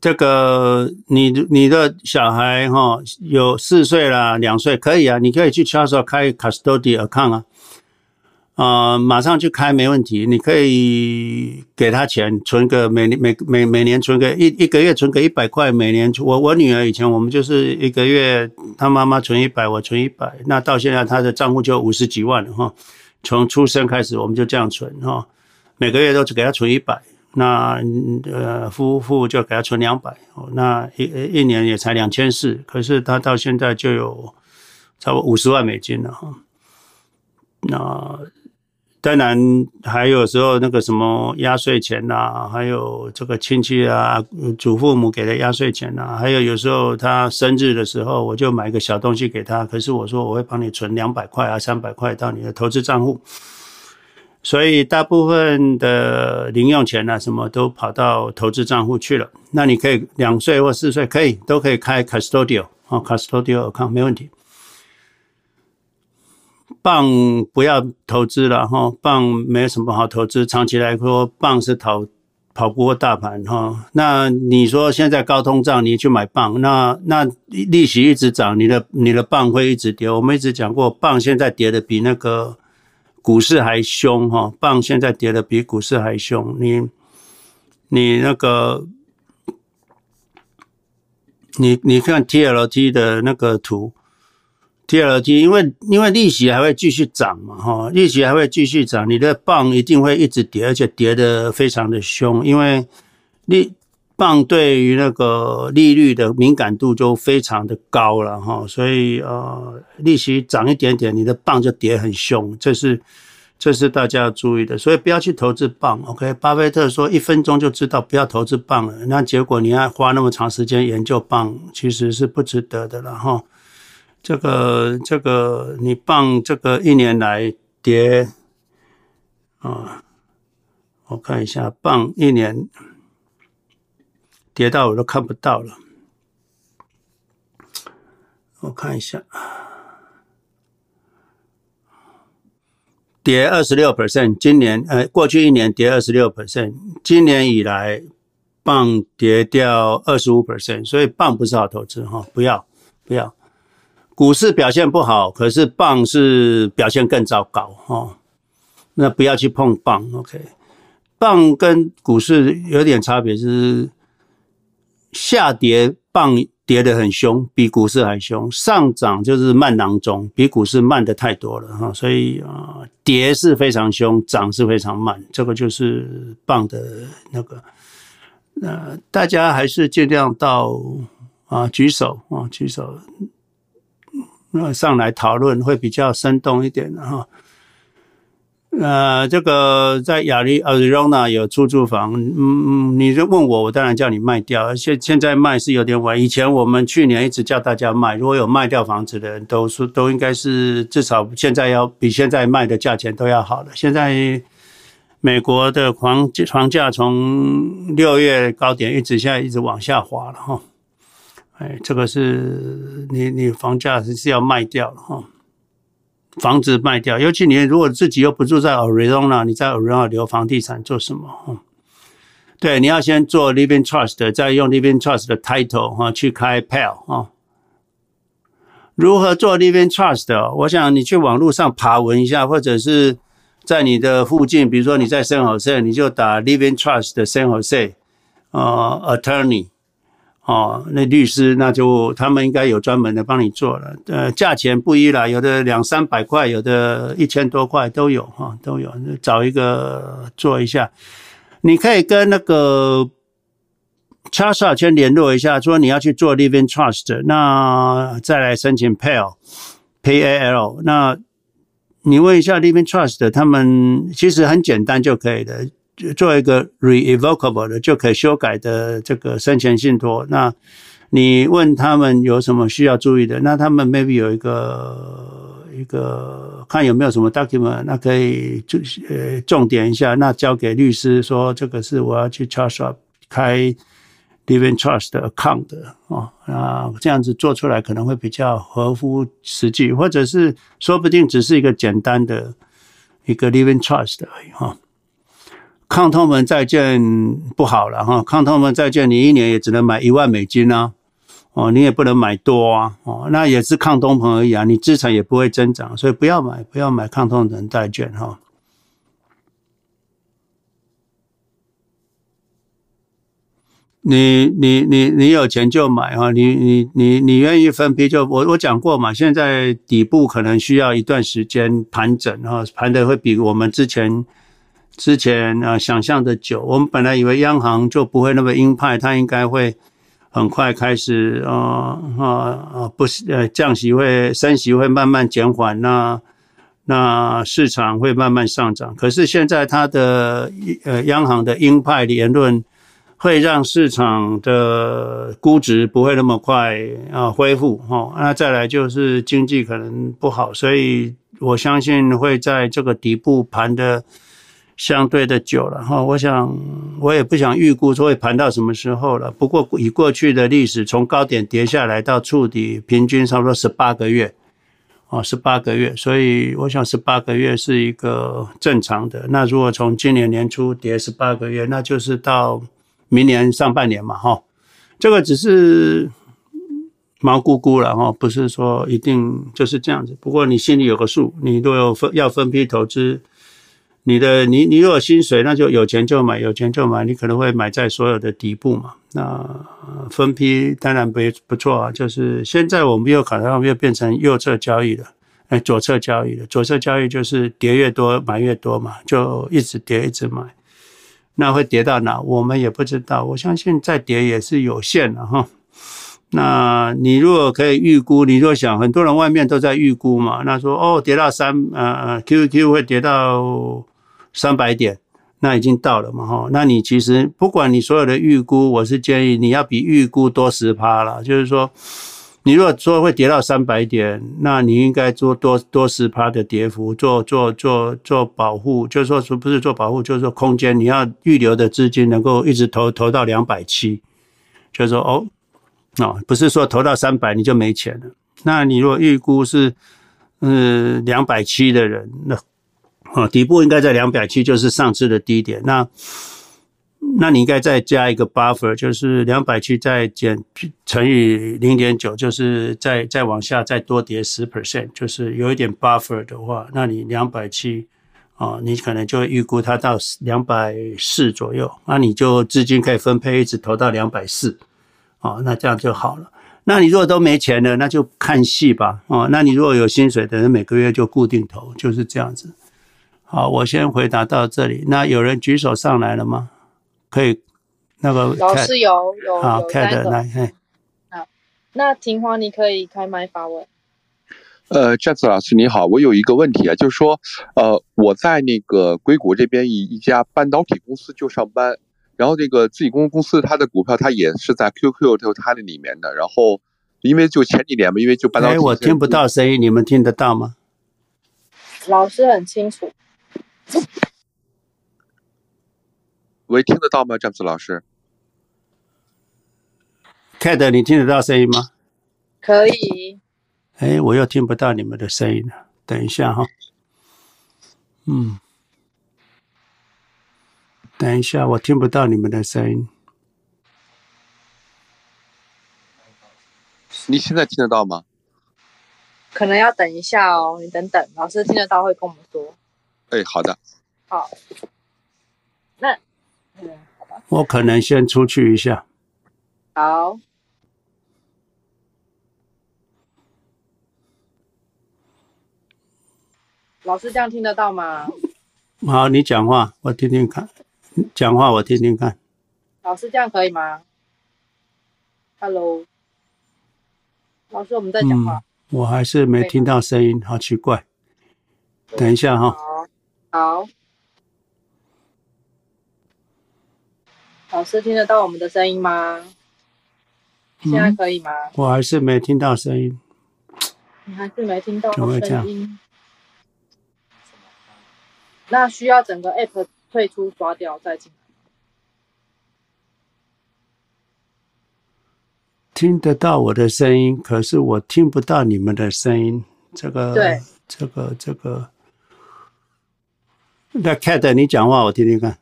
[SPEAKER 1] 这个你你的小孩哈有四岁啦，两岁可以啊，你可以去 Charles 开 custody account，啊、呃，马上就开没问题。你可以给他钱，存个每年每每每年存个一一个月存个一百块，每年我我女儿以前我们就是一个月，她妈妈存一百，我存一百，那到现在她的账户就五十几万了哈。从出生开始我们就这样存哈，每个月都只给她存一百，那呃夫妇就给她存两百，那一一年也才两千四，可是她到现在就有差不多五十万美金了哈，那。当然，还有时候那个什么压岁钱呐、还有这个亲戚啊、祖父母给的压岁钱呐、还有有时候他生日的时候，我就买个小东西给他。可是我说我会帮你存两百块啊、三百块到你的投资账户，所以大部分的零用钱啊，什么都跑到投资账户去了。那你可以两岁或四岁可以都可以开 custodial 啊，custodial account 没问题。棒不要投资了哈，棒没什么好投资，长期来说，棒是跑跑不过大盘哈。那你说现在高通胀，你去买棒，那那利息一直涨，你的你的棒会一直跌。我们一直讲过，棒现在跌的比那个股市还凶哈，棒现在跌的比股市还凶。你你那个你你看 TLT 的那个图。TLT，因为因为利息还会继续涨嘛，哈，利息还会继续涨，你的棒一定会一直跌，而且跌得非常的凶，因为利棒对于那个利率的敏感度就非常的高了，哈，所以呃，利息涨一点点，你的棒就跌很凶，这是这是大家要注意的，所以不要去投资棒，OK？巴菲特说一分钟就知道不要投资棒了，那结果你要花那么长时间研究棒，其实是不值得的了，哈。这个这个，你棒这个一年来跌啊，我看一下，棒一年跌到我都看不到了。我看一下，跌二十六 percent，今年呃，过去一年跌二十六 percent，今年以来棒跌掉二十五 percent，所以棒不是好投资哈，不要不要。股市表现不好，可是棒是表现更糟糕哦。那不要去碰棒，OK？棒跟股市有点差别，是下跌棒跌得很凶，比股市还凶；上涨就是慢囊中，比股市慢的太多了哈。所以啊，跌是非常凶，涨是非常慢，这个就是棒的那个。那大家还是尽量到啊举手啊举手。那上来讨论会比较生动一点的哈。呃，这个在亚利桑那有出租房，嗯嗯，你就问我，我当然叫你卖掉。现现在卖是有点晚，以前我们去年一直叫大家卖，如果有卖掉房子的人，都是都应该是至少现在要比现在卖的价钱都要好了。现在美国的房房价从六月高点一直现在一直往下滑了哈。哎，这个是你你房价是是要卖掉了哈，房子卖掉，尤其你如果自己又不住在 Arizona，你在 Arizona 留房地产做什么？哈，对，你要先做 Living Trust，再用 Living Trust 的 Title 哈去开 PAL 哈。如何做 Living Trust？我想你去网络上爬文一下，或者是在你的附近，比如说你在 San Jose，你就打 Living Trust 的 San Jose，呃，Attorney。哦，那律师那就他们应该有专门的帮你做了，呃，价钱不一啦，有的两三百块，有的一千多块都有哈，都有。找一个做一下，你可以跟那个 Charles 先联络一下，说你要去做 Living Trust，那再来申请 PAL，PAL，那你问一下 Living Trust，他们其实很简单就可以的。做一个 revocable 的就可以修改的这个生前信托，那你问他们有什么需要注意的？那他们 maybe 有一个一个看有没有什么 document，那可以就呃重点一下，那交给律师说这个是我要去 Charles Schwab 开 Living Trust 的 account 的哦，啊这样子做出来可能会比较合乎实际，或者是说不定只是一个简单的一个 Living Trust 而已哈。抗通膨债券不好了哈，抗通膨债券你一年也只能买一万美金啊，哦，你也不能买多啊，哦，那也是抗通膨而已啊，你资产也不会增长，所以不要买，不要买抗通膨债券哈。你你你你有钱就买哈，你你你你愿意分批就我我讲过嘛，现在底部可能需要一段时间盘整哈，盘的会比我们之前之前啊想象的久。我们本来以为央行就不会那么鹰派，它应该会很快开始啊啊啊不是呃降息会升息会慢慢减缓，那那市场会慢慢上涨。可是现在它的呃央行的鹰派言论。会让市场的估值不会那么快啊恢复哈，那再来就是经济可能不好，所以我相信会在这个底部盘的相对的久了哈。我想我也不想预估说会盘到什么时候了。不过以过去的历史，从高点跌下来到触底，平均差不多十八个月啊，十八个月，所以我想十八个月是一个正常的。那如果从今年年初跌十八个月，那就是到。明年上半年嘛，哈，这个只是毛估估了哈，不是说一定就是这样子。不过你心里有个数，你如果有分要分批投资，你的你你如果有薪水，那就有钱就买，有钱就买，你可能会买在所有的底部嘛。那分批当然不不错啊，就是现在我们又可能又变成右侧交易了，哎，左侧交易了。左侧交易就是跌越多买越多嘛，就一直跌一直买。那会跌到哪？我们也不知道。我相信再跌也是有限的哈。那你如果可以预估，你若想，很多人外面都在预估嘛。那说哦，跌到三呃，Q Q 会跌到三百点，那已经到了嘛哈。那你其实不管你所有的预估，我是建议你要比预估多十趴了，就是说。你如果说会跌到三百点，那你应该做多多十趴的跌幅，做做做做保护，就是说说不是做保护，就是说空间你要预留的资金能够一直投投到两百七，就是说哦，哦，不是说投到三百你就没钱了。那你如果预估是嗯两百七的人，那哦底部应该在两百七，就是上次的低点，那。那你应该再加一个 buffer，就是两百七再减乘以零点九，就是再再往下再多跌十 percent，就是有一点 buffer 的话，那你两百七啊，你可能就预估它到两百四左右，那你就资金可以分配一直投到两百四，啊，那这样就好了。那你如果都没钱了，那就看戏吧，哦，那你如果有薪水的人，每个月就固定投，就是这样子。好，我先回答到这里。那有人举手上来了吗？可以，那个
[SPEAKER 2] 老师有有
[SPEAKER 1] 好开的来，嘿，
[SPEAKER 2] 好，那庭华你可以开麦发问。
[SPEAKER 4] 呃，James 老师你好，我有一个问题啊，就是说，呃，我在那个硅谷这边一一家半导体公司就上班，然后这个自己公公司它的股票它也是在 QQ 就它的里面的，然后因为就前几年嘛，因为就半导体，
[SPEAKER 1] 哎，我听不到声音，你们听得到吗？
[SPEAKER 2] 老师很清楚。
[SPEAKER 4] 喂，听得到吗，詹姆斯老师
[SPEAKER 1] ？Kate，你听得到声音吗？
[SPEAKER 2] 可以。
[SPEAKER 1] 哎，我又听不到你们的声音了。等一下哈。嗯。等一下，我听不到你们的声音。
[SPEAKER 4] 你现在听得到吗？
[SPEAKER 2] 可能要等一下哦，你等等，老师听得到会跟我们说。
[SPEAKER 4] 哎，好的。
[SPEAKER 2] 好。那。
[SPEAKER 1] 嗯我可能先出去一下。
[SPEAKER 2] 好。老师这样听得到吗？
[SPEAKER 1] 好，你讲话，我听听看。讲话，我听听看。
[SPEAKER 2] 老师这样可以吗？Hello。老师，我们在讲话。
[SPEAKER 1] 嗯，我还是没听到声音，好奇怪。等一下哈。
[SPEAKER 2] 好。好。老师听得到我们的声音吗？现在可以吗？嗯，
[SPEAKER 1] 我还是没听到声音。
[SPEAKER 2] 你还是没听到声音？那需要整个 app 退出、刷掉再进来。
[SPEAKER 1] 听得到我的声音，可是我听不到你们的声音。这个，
[SPEAKER 2] 对，
[SPEAKER 1] 这个，这个。那 Cat，你讲话我听听看。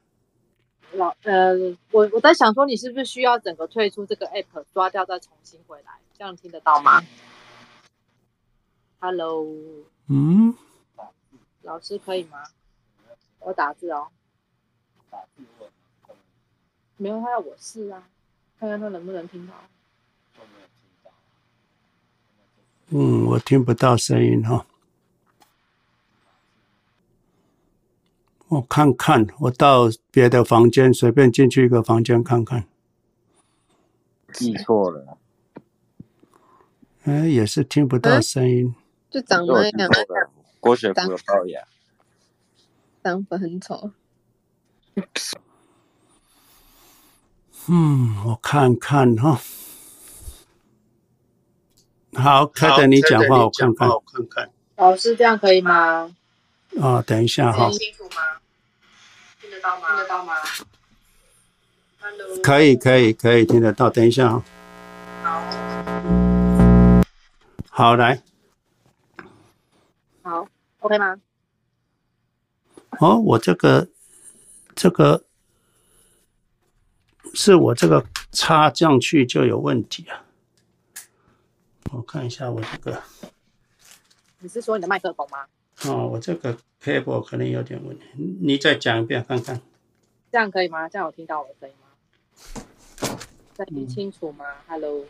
[SPEAKER 2] 老呃，我我在想说，你是不是需要整个退出这个 app，抓掉再重新回来，这样听得到吗？Hello，
[SPEAKER 1] 嗯，
[SPEAKER 2] 老师可以吗？我打字哦。没有，他要我试啊，看看他能不能听到。
[SPEAKER 1] 嗯，我听不到声音哈。我看看，我到别的房间，随便进去一个房间看看。
[SPEAKER 5] 记错了。
[SPEAKER 1] 哎，也是听不到声音。
[SPEAKER 6] 就长那样。
[SPEAKER 5] 郭雪芙的龅牙。
[SPEAKER 6] 长得很丑。
[SPEAKER 1] 嗯，我看看哈。好，开等你讲话，我看看，我看看。
[SPEAKER 2] 老师，这样可以吗？
[SPEAKER 1] 啊、哦，等一下哈。
[SPEAKER 2] 听清楚吗？听得到吗？听得到吗？Hello。
[SPEAKER 1] 可以，可以，可以听得到。等一下哈。
[SPEAKER 2] 好。
[SPEAKER 1] 好，来。
[SPEAKER 2] 好，OK 吗？
[SPEAKER 1] 哦，我这个，这个，是我这个插上去就有问题啊。我看一下我这个，
[SPEAKER 2] 你是说你的麦克风吗？
[SPEAKER 1] 哦，我这个 cable 可能有点问题，你再讲一遍看看。
[SPEAKER 2] 这样可以吗？这样有听到我的声音吗？再听清楚吗？嗯，Hello。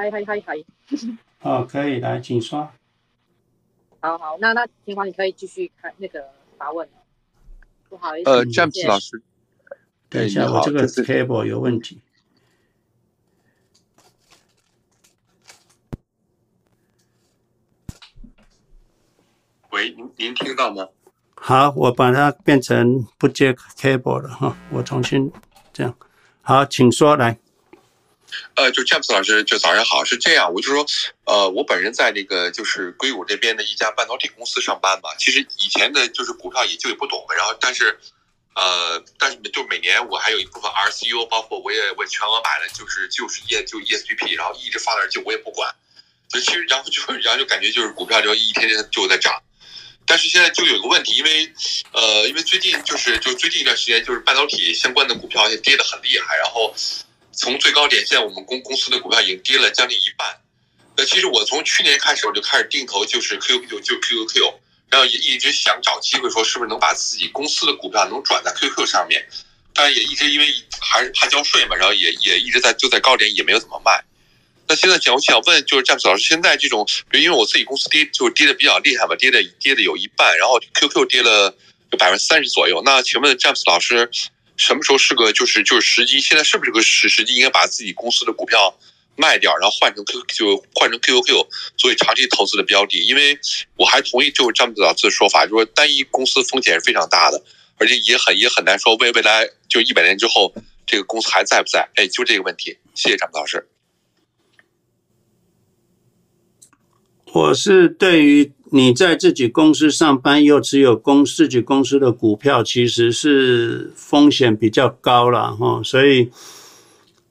[SPEAKER 2] 嗨嗨嗨嗨。
[SPEAKER 1] 好，可以来，请说。
[SPEAKER 2] 好好，那那庭华，你可以继续开那个发问。不好意思，
[SPEAKER 4] 呃，，James 老师，
[SPEAKER 1] 等一下，我这个 cable 有问题。
[SPEAKER 4] 喂，您您听到吗？
[SPEAKER 1] 好，我把它变成不接 cable 了哈，我重新这样。好，请说来。
[SPEAKER 4] 呃，就詹姆斯老师，就早上好，是这样，我就说，呃，我本人在那个就是硅谷这边的一家半导体公司上班嘛。其实以前的就是股票也就也不懂，然后但是，呃，但是就每年我还有一部分 RCU，包括我也我全额买了，就是就是业就 ESPP，然后一直放那儿就我也不管，就其实然后就然后就感觉就是股票就一天天就在涨，但是现在就有一个问题，因为呃，因为最近就是就最近一段时间就是半导体相关的股票也跌得很厉害，然后。从最高点，现在我们公公司的股票已经跌了将近一半。那其实我从去年开始我就开始定投，就是 QQ 就就 QQQ，然后也一直想找机会说是不是能把自己公司的股票能转在 QQ 上面，但也一直因为还是怕交税嘛，然后也也一直在就在高点也没有怎么卖。那现在想我想问，就是詹姆斯老师，现在这种，比如因为我自己公司跌就是跌的比较厉害嘛，跌的跌的有一半，然后 QQ 跌了有百分之三十左右。那请问詹姆斯老师？什么时候是个就是就是时机？现在是不是个时时机？应该把自己公司的股票卖掉，然后换成 Q 就换成 QQQ 作为长期投资的标的。因为我还同意就是詹姆斯老师的说法，就是说单一公司风险是非常大的，而且也很也很难说未未来就一百年之后这个公司还在不在？哎，就这个问题。谢谢詹姆斯老师。
[SPEAKER 1] 我是对于。你在自己公司上班又持有公自己公司的股票，其实是风险比较高了哈，所以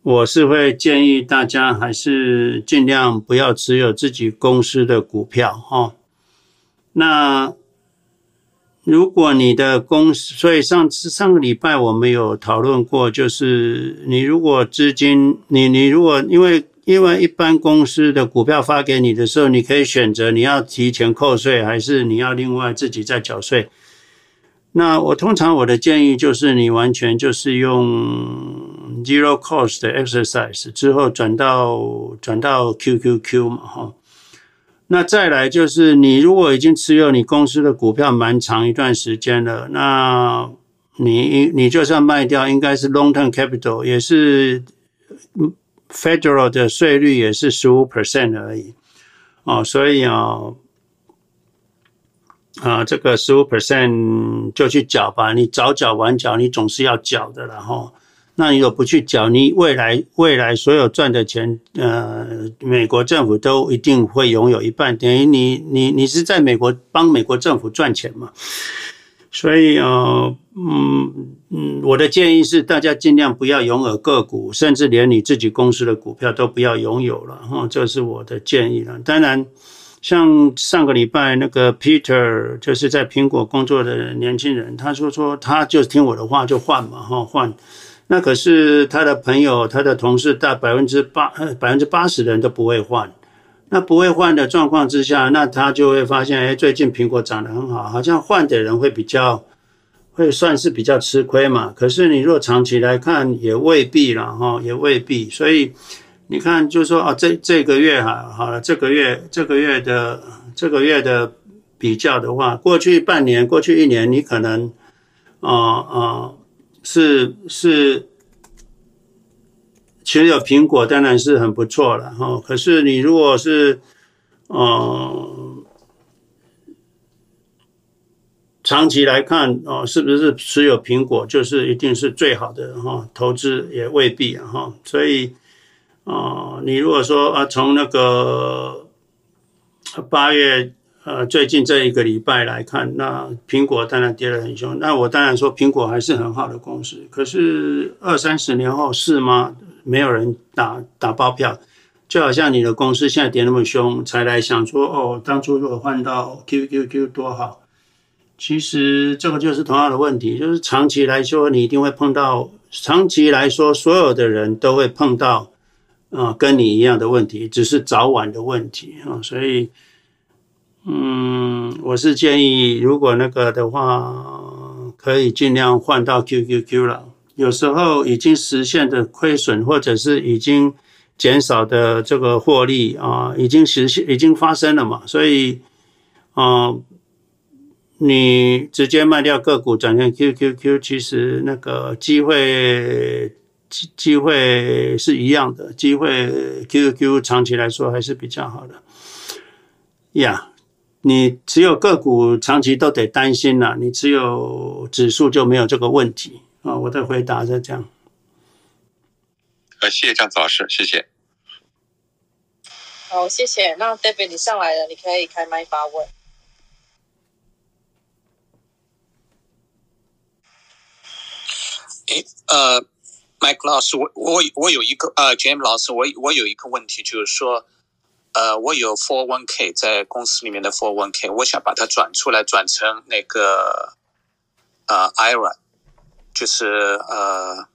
[SPEAKER 1] 我是会建议大家还是尽量不要持有自己公司的股票哈。那如果你的公司，所以上次上个礼拜我们有讨论过，就是你如果资金，你你如果因为。因为一般公司的股票发给你的时候，你可以选择你要提前扣税，还是你要另外自己再缴税。那我通常我的建议就是，你完全就是用 zero cost 的 exercise 之后转到转到 QQQ 嘛，哈。那再来就是，你如果已经持有你公司的股票蛮长一段时间了，那你你就算卖掉，应该是 long term capital 也是。Federal 的税率也是十五 percent 而已，哦，所以啊，啊，这个十五 percent 就去缴吧，你早缴晚缴，你总是要缴的，然后，那你如果不去缴，你未来未来所有赚的钱，呃，美国政府都一定会拥有一半，等于你你你是在美国帮美国政府赚钱嘛。所以哦，嗯嗯，我的建议是，大家尽量不要拥有个股，甚至连你自己公司的股票都不要拥有了哈，这是我的建议了。当然，像上个礼拜那个 Peter 就是在苹果工作的年轻人，他说说他就听我的话就换嘛哈换，那可是他的朋友他的同事大百分之八百分之八十的人都不会换，那不会换的状况之下，那他就会发现哎最近苹果涨得很好，好像换的人会比较会算是比较吃亏嘛。可是你若长期来看也未必了哈，也未必，所以。你看，就是说啊，这这个月哈，好了，这个月这个月的这个月的比较的话，过去半年、过去一年，你可能啊啊是是其实有苹果，当然是很不错了哈。可是你如果是呃长期来看哦，是不是持有苹果就是一定是最好的哈？投资也未必哈，所以。哦，你如果说啊，从那个八月呃最近这一个礼拜来看，那苹果当然跌得很凶。那我当然说苹果还是很好的公司，可是二三十年后是吗？没有人打打包票。就好像你的公司现在跌那么凶，才来想说哦，当初如果换到 QQQ 多好。其实这个就是同样的问题，就是长期来说你一定会碰到，长期来说所有的人都会碰到。啊，跟你一样的问题，只是早晚的问题啊，所以，嗯，我是建议，如果那个的话，可以尽量换到 QQQ 了。有时候已经实现的亏损，或者是已经减少的这个获利啊，已经实现，已经发生了嘛，所以，啊，你直接卖掉个股转成 QQQ，其实那个机会。机机会是一样的，机会 QQQ 长期来说还是比较好的。呀、yeah，你只有个股长期都得担心了，你只有指数就没有这个问题啊。我的回答是这样。
[SPEAKER 4] 呃，谢谢张子老师，谢谢。
[SPEAKER 2] 好，谢谢。那 David 你上来了，你可以开麦发问。
[SPEAKER 7] 诶，呃。麦克老师，我我我有一个呃，James 老师，我我有一个问题，就是说，呃，我有 401k 在公司里面的 401k，我想把它转出来，转成那个呃 IRA，就是呃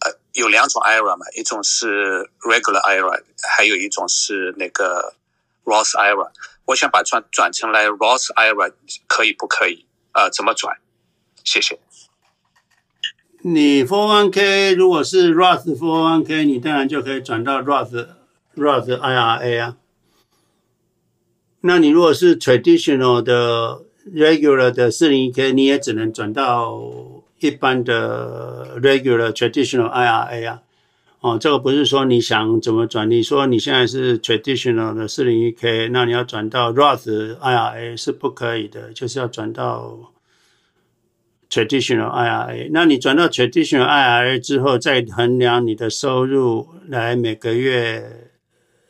[SPEAKER 7] 呃有两种 IRA 嘛，一种是 regular IRA，还有一种是那个 Roth IRA，我想把转转成来 Roth IRA，可以不可以？呃，怎么转？谢谢。
[SPEAKER 1] 你 401k 如果是 Roth 401k，你当然就可以转到 Roth Roth IRA 啊。那你如果是 traditional 的 regular 的 401k，你也只能转到一般的 regular traditional IRA 啊。哦，这个不是说你想怎么转，你说你现在是 traditional 的 401k，那你要转到 Roth IRA 是不可以的，就是要转到。Traditional IRA，那你转到 Traditional IRA 之后，再衡量你的收入，来每个月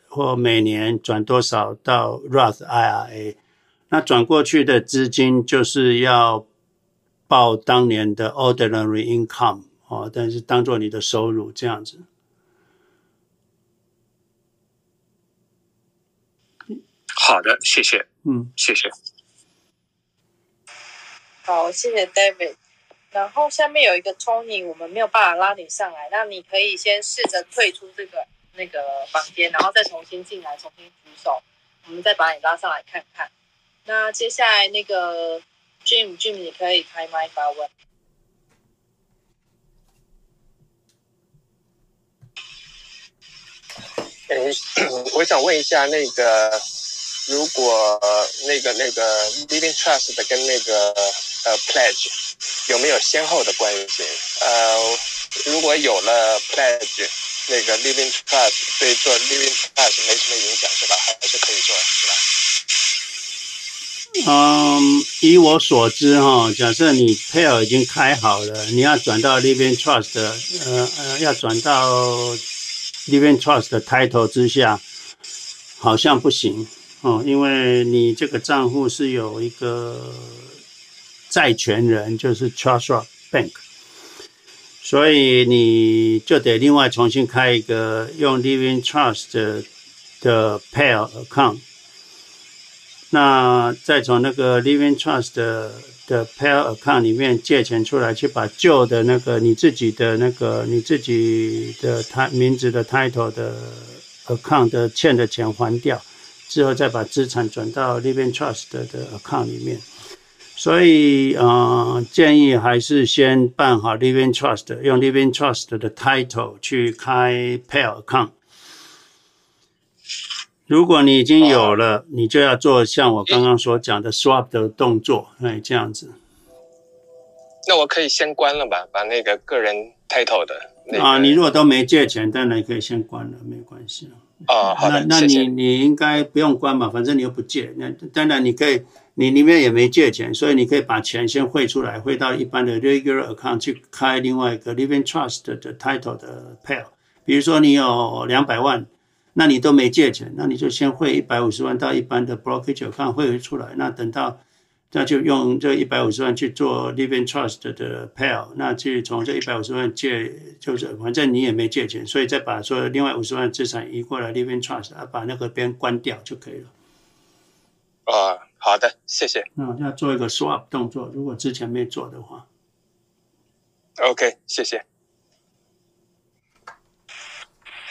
[SPEAKER 1] 或每年转多少到 Roth IRA，那转过去的资金就是要报当年的 Ordinary Income 哦，但是当做你的收入这样子。
[SPEAKER 7] 好的，谢谢。
[SPEAKER 1] 嗯，
[SPEAKER 7] 谢谢。
[SPEAKER 2] 好，谢谢 David。然后下面有一个 Tony，我们没有办法拉你上来，那你可以先试着退出这个那个房间，然后再重新进来，重新举手，我们再把你拉上来看看。那接下来那个 Jim，Jim，你可以开麦发问。
[SPEAKER 8] 哎，我想问一下那个，如果那个那个 Living Trust 跟那个。呃，pledge 有没有先后的关系？呃，如果有了 pledge，那个 living trust 对做 living trust 没什么影响是吧？还是可以做是吧？
[SPEAKER 1] 嗯，以我所知哈，假设你 pair 已经开好了，你要转到 living trust，呃呃，要转到 living trust 的 title 之下，好像不行哦，因为你这个账户是有一个。债权人就是 Trust Bank，所以你就得另外重新开一个用 Living Trust 的的 Pair Account，那再从那个 Living Trust 的的 Pair Account 里面借钱出来，去把旧的那个你自己的那个你自己的他名字的 Title 的 Account 的欠的钱还掉，之后再把资产转到 Living Trust 的 Account 里面。所以，呃，建议还是先办好 Living Trust，用 Living Trust 的 Title 去开 Pair Account。如果你已经有了，你就要做像我刚刚所讲的 swap 的动作，哎，这样子。
[SPEAKER 8] 那我可以先关了吧，把那个个人 title 的、那个。
[SPEAKER 1] 啊，你如果都没借钱，当然可以先关了，没关系。
[SPEAKER 8] 哦，好的，
[SPEAKER 1] 那那你你应该不用关嘛，反正你又不借。那当然你可以，你里面也没借钱，所以你可以把钱先汇出来，汇到一般的 regular account 去开另外一个 living trust 的 title 的 pair。比如说你有两百万。那你都没借钱，那你就先汇一百五十万到一般的 brokerage account 汇出来，那等到那就用这一百五十万去做 living trust 的 pair，那去从这一百五十万借，就是反正你也没借钱，所以再把所有另外五十万资产移过来 living trust，啊，把那个边关掉就可以了。
[SPEAKER 8] 哦，好的，谢谢。
[SPEAKER 1] 那要做一个 swap 动作，如果之前没做的话。
[SPEAKER 8] OK，谢谢。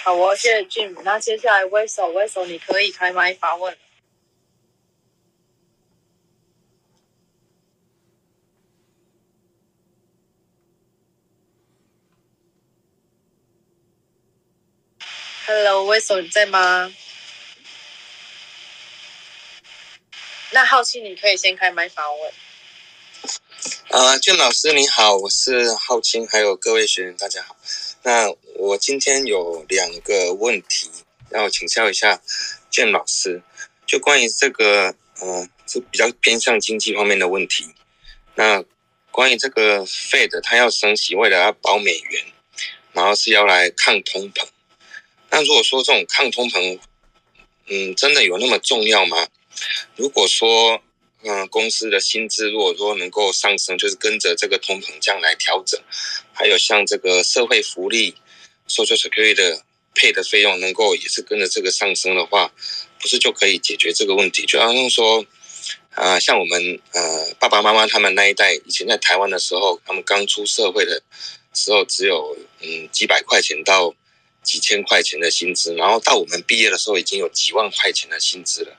[SPEAKER 2] 好，我谢谢 Jim。那接下来 Wesso，Wesso 你可以开麦发问。Hello，Wesso 你在吗？那浩清你可以先开麦发问。
[SPEAKER 9] 啊、建老师你好，我是浩清，还有各位学员大家好。那我今天有两个问题要请教一下 Jim 老师，就关于这个，呃，是比较偏向经济方面的问题。那关于这个 Fed，它要升息，为了要保美元，然后是要来抗通膨。那如果说这种抗通膨，嗯，真的有那么重要吗？如果说，嗯，公司的薪资如果说能够上升，就是跟着这个通膨降来调整，还有像这个社会福利、Social Security 的配的费用能够也是跟着这个上升的话，不是就可以解决这个问题？就好像说，啊、呃，像我们呃爸爸妈妈他们那一代以前在台湾的时候，他们刚出社会的时候只有嗯几百块钱到几千块钱的薪资，然后到我们毕业的时候已经有几万块钱的薪资了。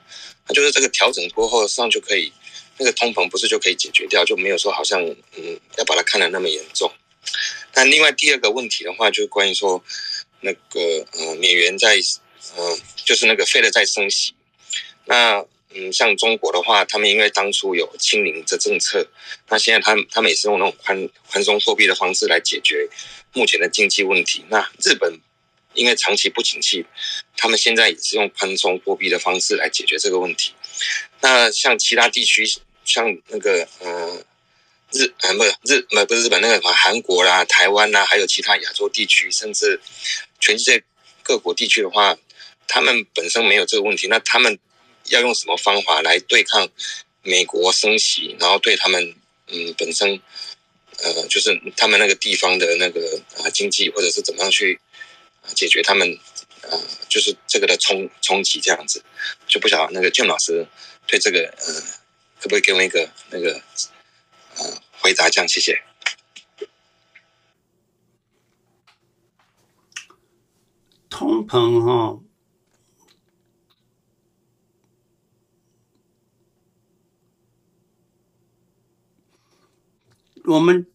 [SPEAKER 9] 那就是这个调整过后，实际上就可以，那个通膨不是就可以解决掉，就没有说好像嗯要把它看得那么严重。那另外第二个问题的话，就是关于说那个呃美元在呃就是那个 Fed 在升息。那嗯像中国的话，他们因为当初有清零的政策，那现在他们他们也是用那种宽宽松货币的方式来解决目前的经济问题。那日本。因为长期不景气，他们现在也是用宽松货币的方式来解决这个问题。那像其他地区，像那个呃日呃不是日不不是日本那个什么韩国啦、台湾啦，还有其他亚洲地区，甚至全世界各国地区的话，他们本身没有这个问题。那他们要用什么方法来对抗美国升息，然后对他们嗯本身呃就是他们那个地方的那个啊经济，或者是怎么样去？解决他们，呃，就是这个的冲冲击这样子，就不晓得那个俊老师对这个，呃，可不可以给我一个那个，呃，回答？这样，谢谢。
[SPEAKER 1] 通膨哈，我们。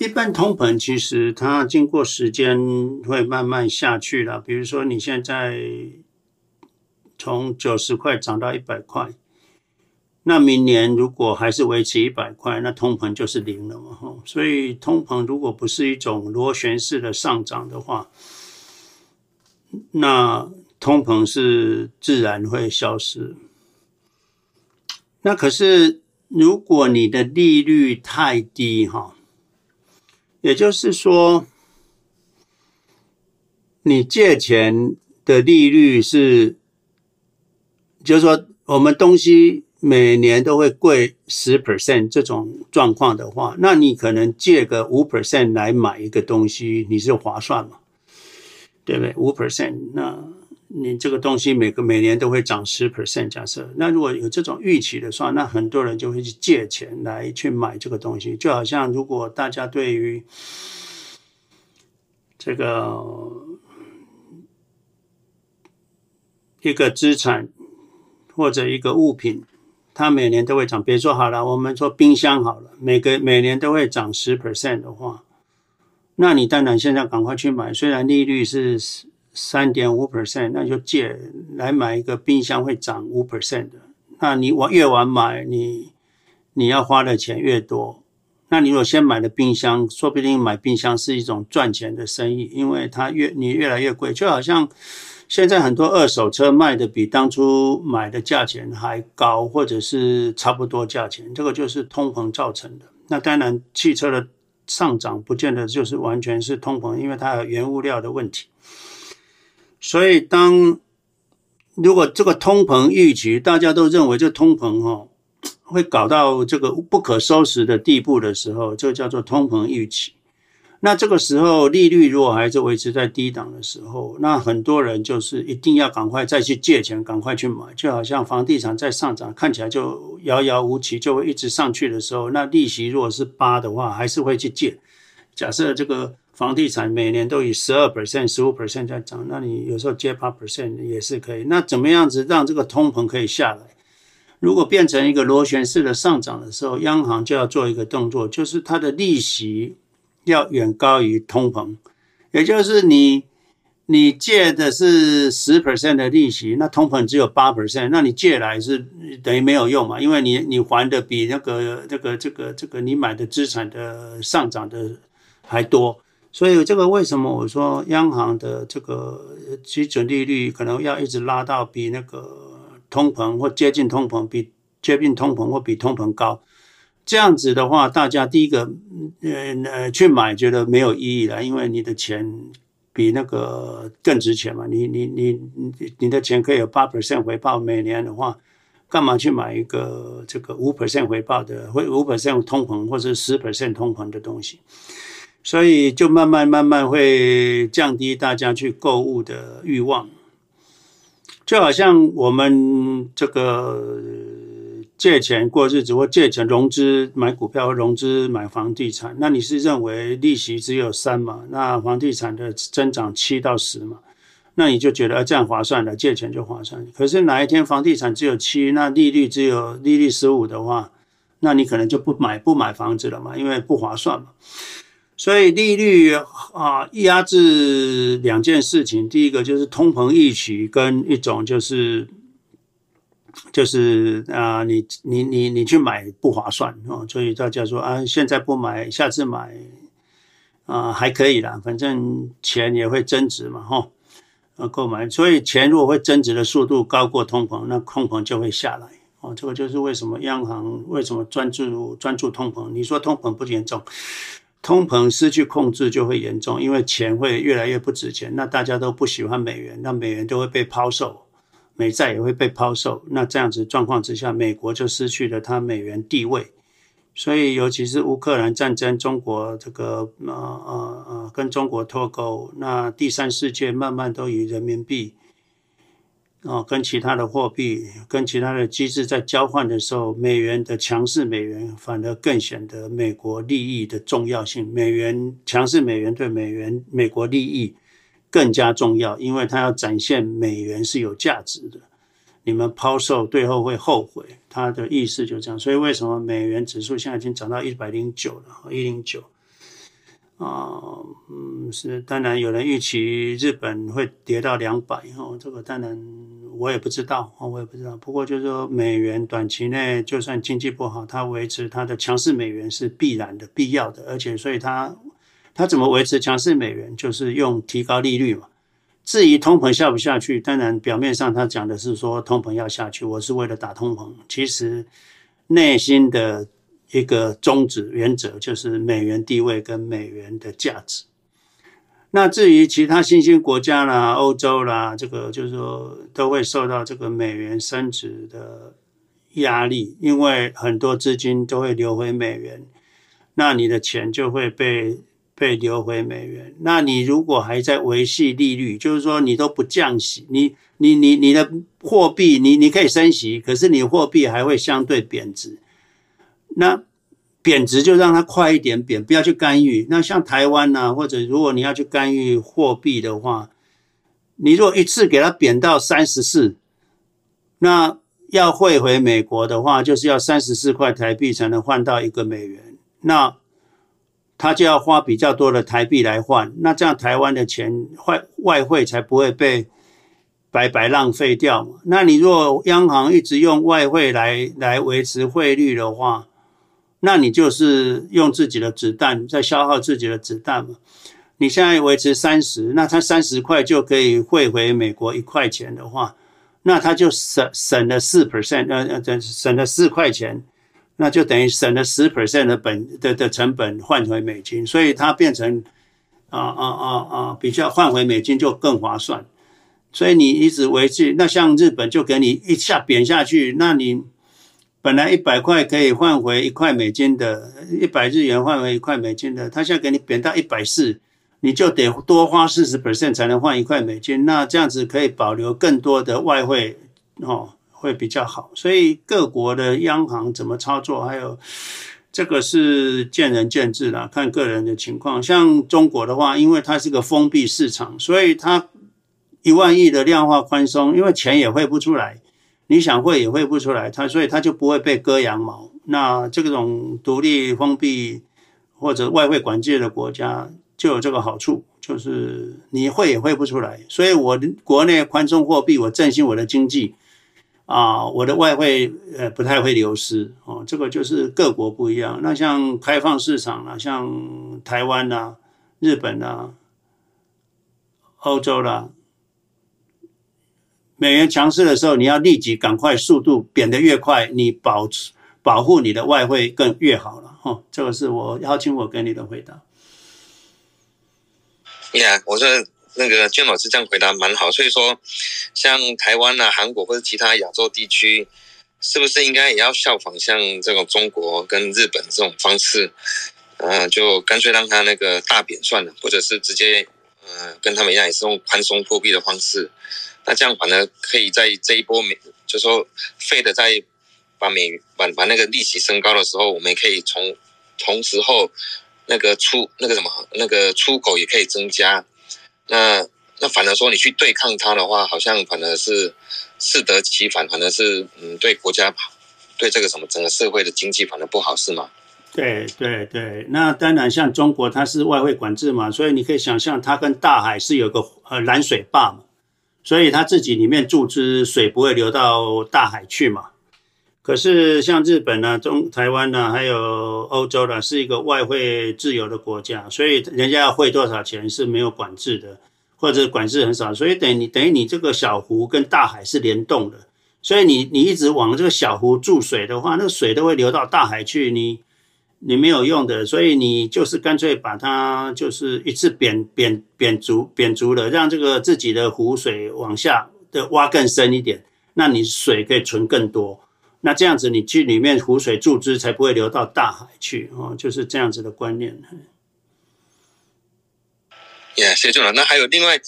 [SPEAKER 1] 一般通膨其实它经过时间会慢慢下去了。比如说你现在从九十块涨到一百块，那明年如果还是维持一百块，那通膨就是零了嘛。所以通膨如果不是一种螺旋式的上涨的话，那通膨是自然会消失。那可是如果你的利率太低哈。也就是说，你借钱的利率是，就是说，我们东西每年都会贵十 percent 这种状况的话，那你可能借个五 percent 来买一个东西，你是划算嘛？对不对？五 percent，那你这个东西每个每年都会涨十 percent，假设那如果有这种预期的话，那很多人就会去借钱来去买这个东西，就好像如果大家对于这个一个资产或者一个物品，它每年都会涨，比如说好了，我们说冰箱好了，每个每年都会涨十 percent 的话，那你当然现在赶快去买，虽然利率是。三点五 percent，那就借来买一个冰箱会涨五 percent 的。那你往越晚买，你你要花的钱越多。那你如果先买了冰箱，说不定买冰箱是一种赚钱的生意，因为它越你越来越贵。就好像现在很多二手车卖的比当初买的价钱还高，或者是差不多价钱，这个就是通膨造成的。那当然，汽车的上涨不见得就是完全是通膨，因为它有原物料的问题。所以，当如果这个通膨预期大家都认为这通膨哈 会搞到这个不可收拾的地步的时候，就叫做通膨预期。那这个时候利率如果还是维持在低档的时候，那很多人就是一定要赶快再去借钱，赶快去买，就好像房地产在上涨，看起来就遥遥无期，就会一直上去的时候，那利息如果是八的话，还是会去借。假设这个。房地产每年都以十二 percent、十五 percent 在涨，那你有时候借八 percent 也是可以。那怎么样子让这个通膨可以下来？如果变成一个螺旋式的上涨的时候，央行就要做一个动作，就是它的利息要远高于通膨，也就是你你借的是十 percent 的利息，那通膨只有八 percent，那你借来是等于没有用嘛？因为你你还的比那个这个这个这个你买的资产的上涨的还多。所以这个为什么我说央行的这个基准利率可能要一直拉到比那个通膨或接近通膨，比接近通膨或比通膨高，这样子的话，大家第一个呃呃去买觉得没有意义了，因为你的钱比那个更值钱嘛，你你你你的钱可以有八 percent 回报，每年的话，干嘛去买一个这个五 percent 回报的，或五 percent 通膨或者十 percent 通膨的东西？所以就慢慢慢慢会降低大家去购物的欲望，就好像我们这个借钱过日子，或借钱融资买股票，融资买房地产，那你是认为利息只有三嘛？那房地产的增长七到十嘛？那你就觉得这样划算了，借钱就划算。可是哪一天房地产只有七，那利率只有利率十五的话，那你可能就不买不买房子了嘛？因为不划算嘛。所以利率啊，压制两件事情，第一个就是通膨预期，跟一种就是就是啊，你你你你去买不划算哦，所以大家说啊，现在不买，下次买啊还可以啦，反正钱也会增值嘛，哈，啊购买，所以钱如果会增值的速度高过通膨，那通膨就会下来哦，这个就是为什么央行为什么专注专注通膨？你说通膨不严重？通膨失去控制就会严重，因为钱会越来越不值钱，那大家都不喜欢美元，那美元就会被抛售，美债也会被抛售，那这样子状况之下，美国就失去了它美元地位。所以，尤其是乌克兰战争，中国这个呃呃呃跟中国脱钩，那第三世界慢慢都以人民币。哦，跟其他的货币、跟其他的机制在交换的时候，美元的强势，美元反而更显得美国利益的重要性。美元强势，美元对美元美国利益更加重要，因为它要展现美元是有价值的。你们抛售，最后会后悔。它的意思就这样。所以为什么美元指数现在已经涨到一百零九了？一零九。啊，嗯，是，当然有人预期日本会跌到两百哦，这个当然我也不知道哦，我也不知道。不过就是说，美元短期内就算经济不好，它维持它的强势美元是必然的、必要的，而且所以它它怎么维持强势美元，就是用提高利率嘛。至于通膨下不下去，当然表面上他讲的是说通膨要下去，我是为了打通膨，其实内心的。一个宗旨原则就是美元地位跟美元的价值。那至于其他新兴国家啦、欧洲啦，这个就是说都会受到这个美元升值的压力，因为很多资金都会流回美元，那你的钱就会被被流回美元。那你如果还在维系利率，就是说你都不降息，你你你你的货币你你可以升息，可是你货币还会相对贬值。那贬值就让它快一点贬，不要去干预。那像台湾呢、或者如果你要去干预货币的话，你如果一次给它贬到三十四，那要汇回美国的话，就是要三十四块台币才能换到一个美元。那他就要花比较多的台币来换，那这样台湾的钱外外汇才不会被白白浪费掉嘛。那你若央行一直用外汇来来维持汇率的话，那你就是用自己的子弹在消耗自己的子弹嘛。你现在维持三十，那他三十块就可以汇回美国一块钱的话，那他就省省了四 percent，呃呃，省了四块钱，那就等于省了十 percent 的本的的成本换回美金，所以它变成啊啊啊啊比较换回美金就更划算。所以你一直维持，那像日本就给你一下贬下去，那你。本来一百块可以换回一块美金的，一百日元换回一块美金的，他现在给你贬到一百四，你就得多花四十 percent 才能换一块美金。那这样子可以保留更多的外汇，哦，会比较好。所以各国的央行怎么操作，还有这个是见仁见智啦，看个人的情况。像中国的话，因为它是个封闭市场，所以它一万亿的量化宽松，因为钱也汇不出来。你想汇也汇不出来，它所以它就不会被割羊毛。那这种独立封闭或者外汇管制的国家就有这个好处，就是你汇也汇不出来。所以我的国内宽松货币，我振兴我的经济啊，我的外汇呃不太会流失哦。这个就是各国不一样。那像开放市场啊，像台湾啊、日本啊、欧洲啦、美元强势的时候，你要立即赶快速度贬得越快，你保持保护你的外汇更越好了。哦，这个是我邀请我给你的回答。
[SPEAKER 9] 呀、我说那个娟老师这样回答蛮好。所以说，像台湾啊、韩国或者其他亚洲地区，是不是应该也要效仿像这种中国跟日本这种方式？呃，就干脆让他那个大贬算了，或者是直接呃跟他们一样，也是用宽松货币的方式。那这样反而可以在这一波美，就说，Fed 在把美把把那个利息升高的时候，我们也可以从同时候那个出那个什么那个出口也可以增加。那那反而说你去对抗它的话，好像反而是适得其反，反而是嗯对国家对这个什么整个社会的经济反而不好，是吗？
[SPEAKER 1] 对对对，那当然像中国它是外汇管制嘛，所以你可以想象它跟大海是有个呃拦水坝嘛。所以他自己里面注资水不会流到大海去嘛？可是像日本呢、中台湾呢，还有欧洲呢，是一个外汇自由的国家，所以人家要汇多少钱是没有管制的，或者管制很少。所以等于你等于你这个小湖跟大海是联动的，所以你你一直往这个小湖注水的话，那个水都会流到大海去，你。你没有用的，所以你就是干脆把它就是一次贬贬贬足贬足了，让这个自己的湖水往下的挖更深一点，那你水可以存更多，那这样子你去里面湖水注资才不会流到大海去哦，就是这样子的观念。
[SPEAKER 9] 呀，谢谢俊老。那还有另外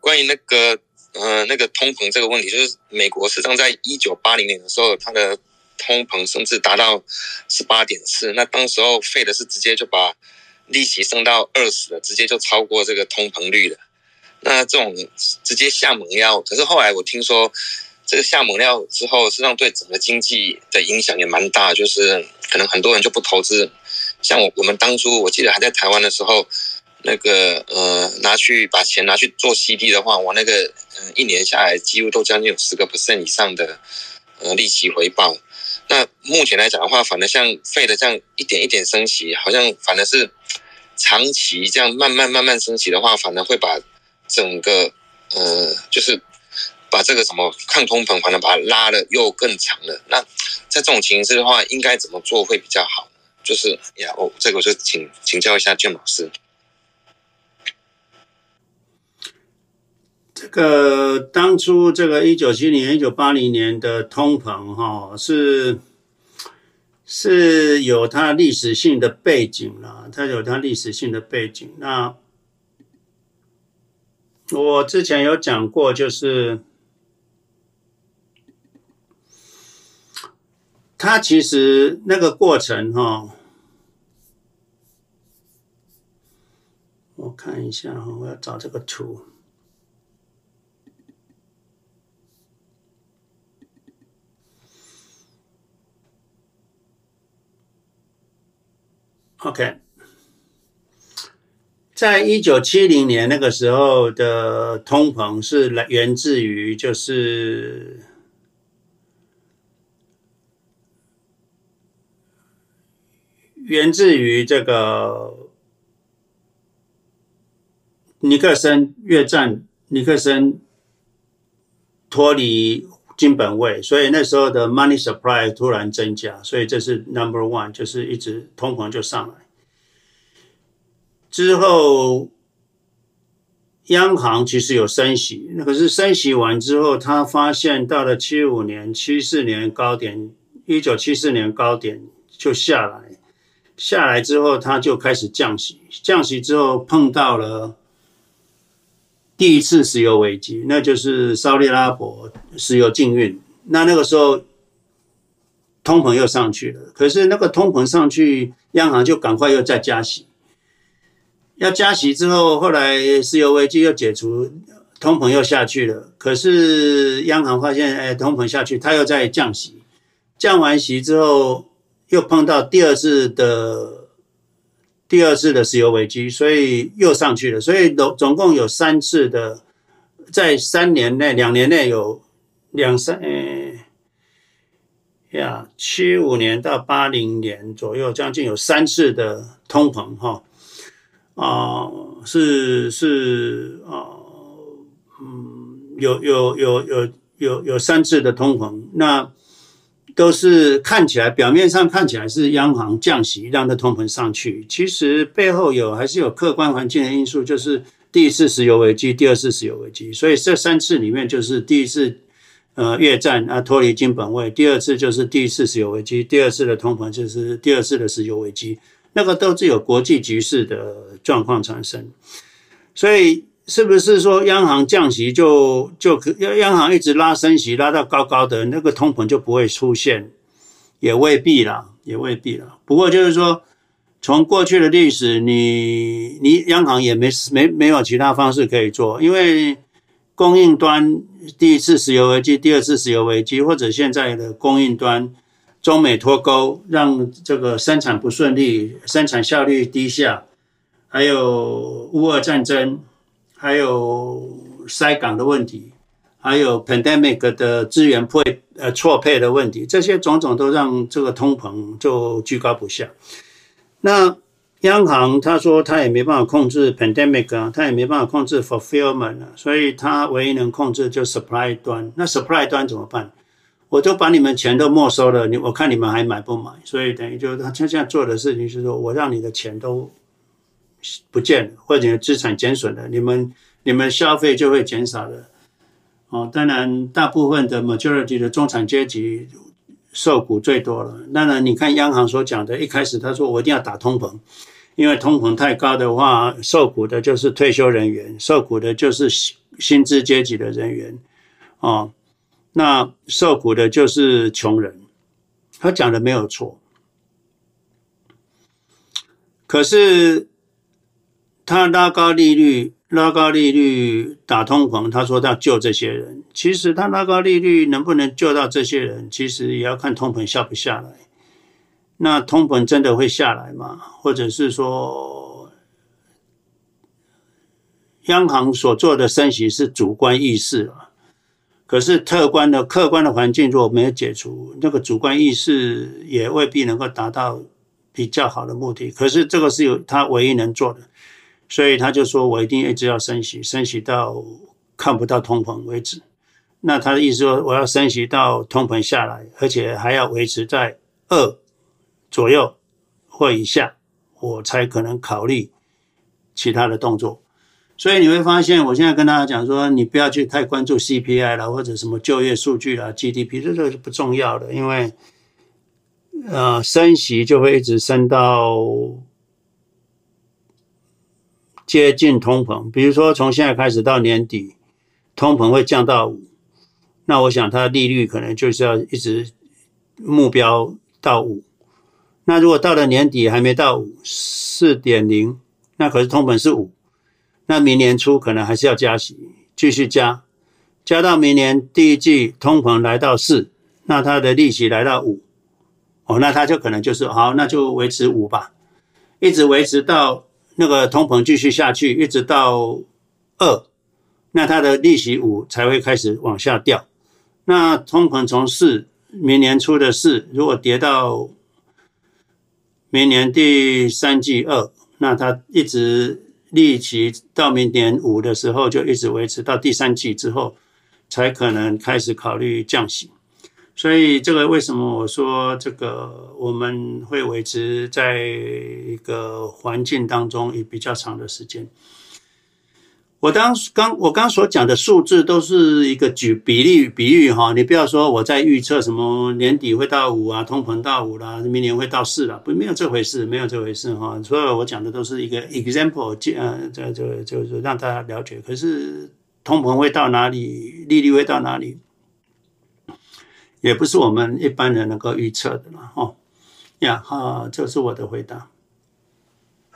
[SPEAKER 9] 关于那个呃那个通膨这个问题，就是美国实际上在一九八零年的时候，它的。通膨甚至达到十八点四，那当时候费的是直接就把利息升到二十了，直接就超过这个通膨率了。那这种直接下猛药，可是后来我听说这个下猛药之后，实际上对整个经济的影响也蛮大，就是可能很多人就不投资。像我我们当初我记得还在台湾的时候，那个呃拿去把钱拿去做 CD 的话，我那个嗯、一年下来几乎都将近有十个 percent 以上的呃利息回报。那目前来讲的话，反而像费的这样一点一点升息，好像反而是长期这样慢慢慢慢升息的话，反而会把整个呃，就是把这个什么抗通膨，反而把它拉的又更长了。那在这种情形的话，应该怎么做会比较好？就是呀，我这个我就请请教一下卷老师。
[SPEAKER 1] 这个当初这个一九七零年、一九八零年的通膨哈，是是有它历史性的背景啦，它有它历史性的背景。那我之前有讲过，就是它其实那个过程哈，我看一下哈，我要找这个图。OK，在一九七零年那个时候的通膨是来源自于就是源自于这个尼克森越战，尼克森脱离。金本位，所以那时候的 money supply 突然增加，所以这是 number one，就是一直通膨就上来。之后，央行其实有升息，那可是升息完之后，他发现到了七五年、七四年高点，一九七四年高点就下来，下来之后他就开始降息，降息之后碰到了。第一次石油危机，那就是沙利拉伯石油禁运。那那个时候，通膨又上去了。可是那个通膨上去，央行就赶快又再加息。要加息之后，后来石油危机又解除，通膨又下去了。可是央行发现，哎，通膨下去，它又在降息。降完息之后，又碰到第二次的。第二次的石油危机，所以又上去了。所以总总共有三次的，在三年内、两年内有两三，诶呀，七五年到八零年左右，将近有三次的通膨，哈，啊，是是啊，嗯，有有有有有有三次的通膨，那。都是看起来表面上看起来是央行降息让它通膨上去，其实背后有还是有客观环境的因素，就是第一次石油危机，第二次石油危机，所以这三次里面就是第一次呃越战啊脱离金本位，第二次就是第一次石油危机，第二次的通膨就是第二次的石油危机，那个都是有国际局势的状况产生，所以。是不是说央行降息就就可央央行一直拉升息拉到高高的那个通膨就不会出现？也未必啦，也未必啦。不过就是说，从过去的历史，你你央行也没没没有其他方式可以做，因为供应端第一次石油危机、第二次石油危机，或者现在的供应端中美脱钩，让这个生产不顺利，生产效率低下，还有乌俄战争。还有塞港的问题，还有 pandemic 的资源配呃错配的问题，这些种种都让这个通膨就居高不下。那央行他说他也没办法控制 pandemic 啊，他也没办法控制 fulfillment 啊，所以他唯一能控制就 supply 端。那 supply 端怎么办？我都把你们钱都没收了，你我看你们还买不买？所以等于就是他现在做的事情是说我让你的钱都。不见了，或者资产减损了，你们你们消费就会减少了。哦，当然，大部分的 majority 的中产阶级受苦最多了。当然，你看央行所讲的，一开始他说我一定要打通膨，因为通膨太高的话，受苦的就是退休人员，受苦的就是薪资阶级的人员，哦，那受苦的就是穷人。他讲的没有错，可是。他拉高利率，拉高利率打通膨，他说他要救这些人。其实他拉高利率能不能救到这些人，其实也要看通膨下不下来。那通膨真的会下来吗？或者是说，央行所做的升息是主观意识啊？可是客观的客观的环境如果没有解除，那个主观意识也未必能够达到比较好的目的。可是这个是有他唯一能做的。所以他就说：“我一定一直要升息，升息到看不到通膨为止。”那他的意思说：“我要升息到通膨下来，而且还要维持在二左右或以下，我才可能考虑其他的动作。”所以你会发现，我现在跟大家讲说：“你不要去太关注 CPI 了，或者什么就业数据啊、GDP，这个是不重要的，因为呃升息就会一直升到接近通膨，比如说从现在开始到年底，通膨会降到五，那我想它的利率可能就是要一直目标到五。那如果到了年底还没到五，四点零，那可是通膨是五，那明年初可能还是要加息，继续加，加到明年第一季通膨来到四，那它的利息来到五，哦，那它就可能就是好，那就维持五吧，一直维持到那个通膨继续下去，一直到二，那它的利息五才会开始往下掉。那通膨从四，明年初的四，如果跌到明年第三季二，那它一直利息到明年五的时候，就一直维持到第三季之后，才可能开始考虑降息。所以这个为什么我说这个我们会维持在一个环境当中以比较长的时间？我当刚我刚所讲的数字都是一个举比例比喻哈，你不要说我在预测什么年底会到五啊，通膨到五啦，明年会到四了，不没有这回事，没有这回事哈。所以我讲的都是一个 example，呃，这这就是让大家了解。可是通膨会到哪里，利率会到哪里，也不是我们一般人能够预测的了哈。呀哈，这是我的回答。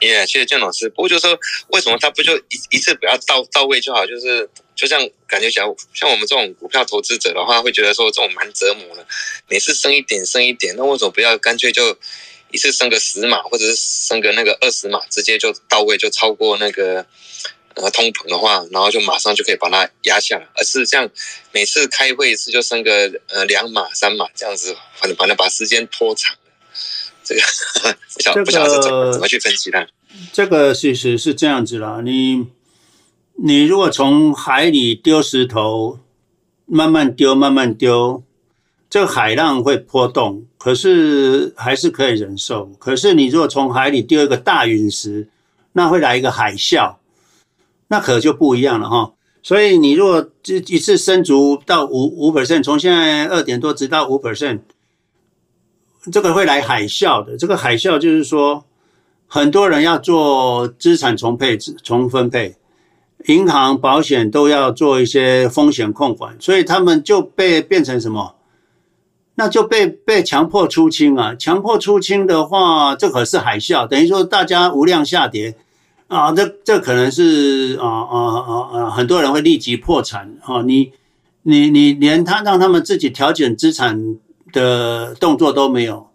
[SPEAKER 9] 耶谢谢建老师。不过就是说，为什么他不就一一次不要到到位就好？就是就像感觉像像我们这种股票投资者的话，会觉得说这种蛮折磨的，每次升一点升一点，那为什么不要干脆就一次升个十码，或者是升个那个二十码，直接就到位，就超过那个呃通膨的话，然后就马上就可以把它压下来，而是这样每次开会一次就升个呃两码三码这样子，反正反正把时间拖长。这个不晓不晓得怎么怎么去分析它。
[SPEAKER 1] 这个其实是这样子啦，你你如果从海里丢石头，慢慢丢慢慢丢，这个海浪会波动，可是还是可以忍受。可是你如果从海里丢一个大陨石，那会来一个海啸，那可就不一样了哈。所以你如果这一次升足到五五 percent，从现在二点多直到五 percent。这个会来海啸的，这个海啸就是说，很多人要做资产重配、重分配，银行、保险都要做一些风险控管，所以他们就被变成什么？那就被被强迫出清啊！强迫出清的话，这可是海啸，等于说大家无量下跌啊！这这可能是啊啊啊啊，很多人会立即破产啊！你你你连他让他们自己调整资产。的动作都没有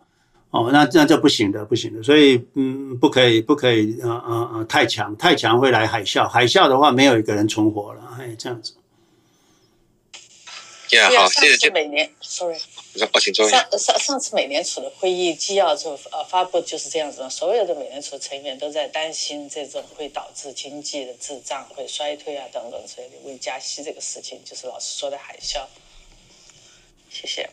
[SPEAKER 1] 哦，那这样就不行的，不行的，所以嗯，不可以，不可以，啊啊啊，太强，太强会来海啸，海啸的话没有一个人存活了，哎，这样子。
[SPEAKER 9] Yeah, 好，谢谢。
[SPEAKER 10] 每年，sorry，上上上次美联储的会议纪要就呃发布就是这样子嘛，所有的美联储成员都在担心这种会导致经济的滞胀会衰退啊等等，所以为加息这个事情就是老师说的海啸。谢谢。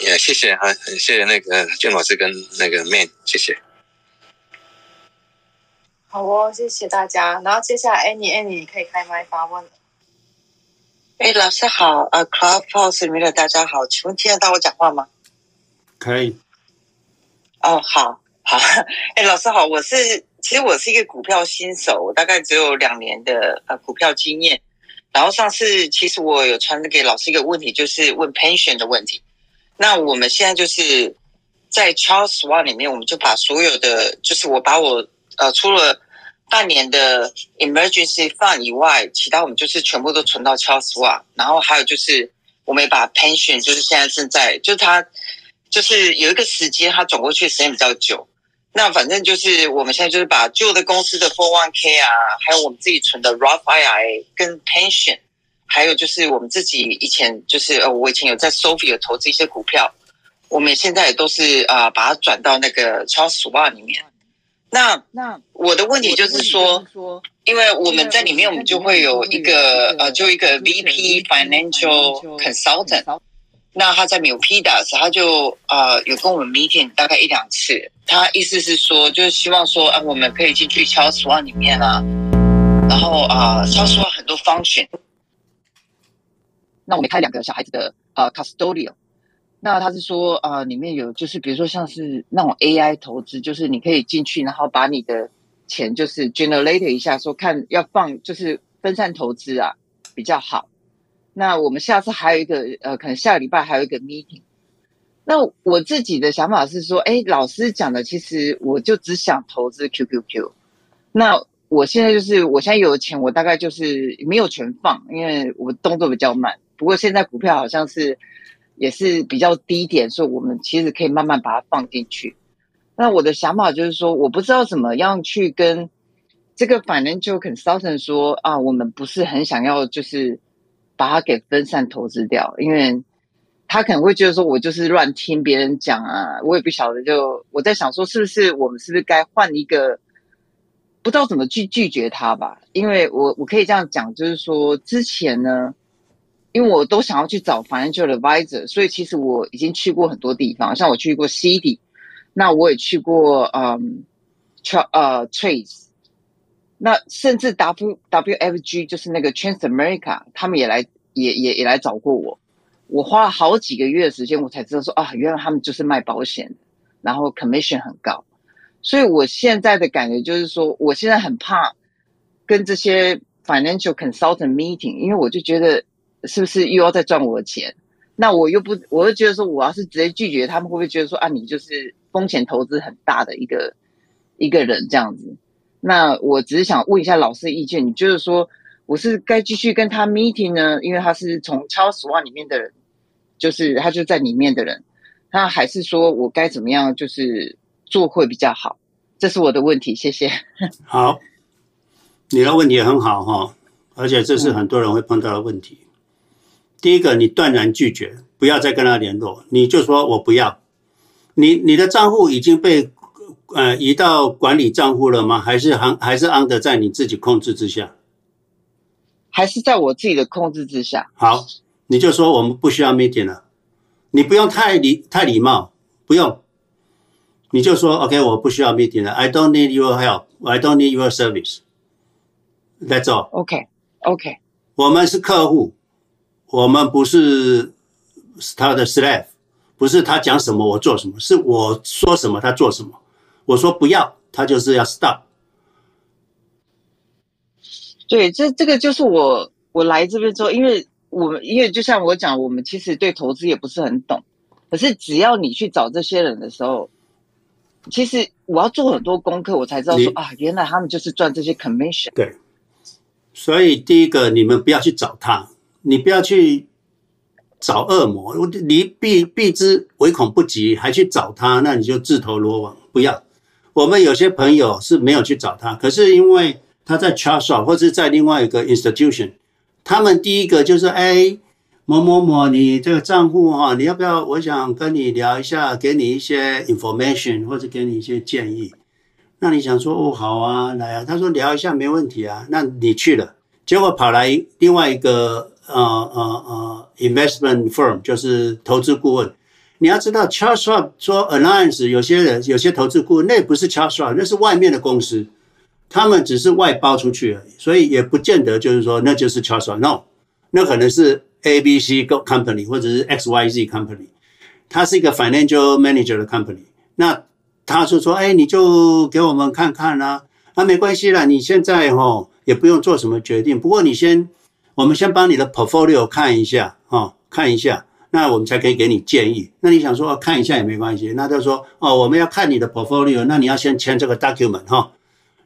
[SPEAKER 9] 也、yeah, 谢谢哈，很谢谢那个俊老师跟那个 Man，谢谢。
[SPEAKER 2] 好哦，谢谢大家。然后接下来，Annie，Annie，你可以开麦发问了。
[SPEAKER 11] 哎，老师好，呃，Clubhouse 里面的大家好，请问听得到我讲话吗？
[SPEAKER 1] 可以。
[SPEAKER 11] 哦，好，好。哎，老师好，我是其实我是一个股票新手，我大概只有两年的呃股票经验。然后上次其实我有传给老师一个问题，就是问 pension 的问题。那我们现在就是在 Charles Schwab 里面，我们就把所有的，就是我把我呃除了半年的 Emergency Fund 以外，其他我们就是全部都存到 Charles Schwab。然后还有就是我们也把 Pension，就是现在正在，就是它就是有一个时间，它转过去时间比较久。那反正就是我们现在就是把旧的公司的 401k 啊，还有我们自己存的 Roth IRA 跟 Pension。还有就是我们自己以前就是呃，我以前有在 Sophie 有投资一些股票，我们现在也都是啊、把它转到那个 Charles Schwab 里面。那那我的问题就是说，因为我们在里面，我们就会有一个呃，就一个 VP Financial Consultant。那他在 Milpitas，他就呃有跟我们 meeting 大概一两次。他意思是说，就是希望说啊、呃，我们可以进去 Charles Schwab 里面啊，然后啊、呃、Charles Schwab 很多 function。
[SPEAKER 12] 那我们开两个小孩子的呃 custodial，
[SPEAKER 11] 那他是说，呃，里面有就是比如说像是那种 AI 投资，就是你可以进去，然后把你的钱就是 generate 一下，说看要放就是分散投资啊比较好。那我们下次还有一个呃，可能下个礼拜还有一个 meeting。那我自己的想法是说，哎，老师讲的其实我就只想投资 QQQ。那我现在就是我现在有钱，我大概就是没有全放，因为我动作比较慢。不过现在股票好像是。也是比较低点，所以我们其实可以慢慢把它放进去。那我的想法就是说，我不知道怎么样去跟这个 financial consultant 说啊，我们不是很想要，就是把它给分散投资掉，因为他可能会觉得说我就是乱听别人讲啊，我也不晓得。就我在想说，是不是我们是不是该换一个，不知道怎么去拒绝他吧？因为我我可以这样讲，就是说之前呢。因为我都想要去找 financial advisor，所以其实我已经去过很多地方，像我去过 CD，那我也去过嗯 tr 呃 Trace，那甚至 W WFG 就是那个 Transamerica，他们也来也也也来找过我，我花了好几个月的时间，我才知道说啊，原来他们就是卖保险，然后 commission 很高，所以我现在的感觉就是说，我现在很怕跟这些 financial consultant meeting，因为我就觉得。是不是又要再赚我的钱？那我又不，我又觉得说，我要是直接拒绝，他们会不会觉得说啊，你就是风险投资很大的一个一个人这样子？那我只是想问一下老师的意见，你就是说我是该继续跟他 meeting 呢？因为他是从 Charles Schwab 里面的人，就是他就在里面的人，那还是说我该怎么样就是做会比较好？这是我的问题，谢谢。
[SPEAKER 1] 好，你的问题很好哈，而且这是很多人会碰到的问题。嗯第一个，你断然拒绝，不要再跟他联络，你就说我不要。你你的账户已经被呃移到管理账户了吗？还是还还是 under 在你自己控制之下？
[SPEAKER 11] 还是在我自己的控制之下。
[SPEAKER 1] 好，你就说我们不需要 meeting 了，你不用太礼太礼貌，不用，你就说 OK，我不需要 meeting 了，I don't need your help，I don't need your service，That's all。
[SPEAKER 11] OK OK，
[SPEAKER 1] 我们是客户。我们不是他的 slave，不是他讲什么我做什么，是我说什么他做什么。我说不要，他就是要 stop。
[SPEAKER 11] 对，这这个就是我我来这边之后，因为我们因为就像我讲，我们其实对投资也不是很懂，可是只要你去找这些人的时候，其实我要做很多功课，我才知道说啊，原来他们就是赚这些 commission。
[SPEAKER 1] 对，所以第一个，你们不要去找他。你不要去找恶魔，你避避之唯恐不及，还去找他，那你就自投罗网。不要，我们有些朋友是没有去找他，可是因为他在 Charles 或者在另外一个 institution，他们第一个就是哎，某某某，你这个账户哈，你要不要？我想跟你聊一下，给你一些 information 或者给你一些建议。那你想说哦，好啊，来啊，他说聊一下没问题啊，那你去了，结果跑来另外一个。呃呃呃，investment firm 就是投资顾问。你要知道，Charles Schwab 说 Alliance 有些人有些投资顾问，那不是 Charles Schwab，那是外面的公司，他们只是外包出去而已，所以也不见得就是说那就是 Charles Schwab。No，那可能是 A B C company 或者是 X Y Z company，它是一个 financial manager 的 company。那他就说，哎，你就给我们看看啦，啊，没关系啦，你现在齁也不用做什么决定，不过你先。我们先帮你的 portfolio 看一下，哦，看一下，那我们才可以给你建议。那你想说看一下也没关系，那就说哦，我们要看你的 portfolio，那你要先签这个 document 哈。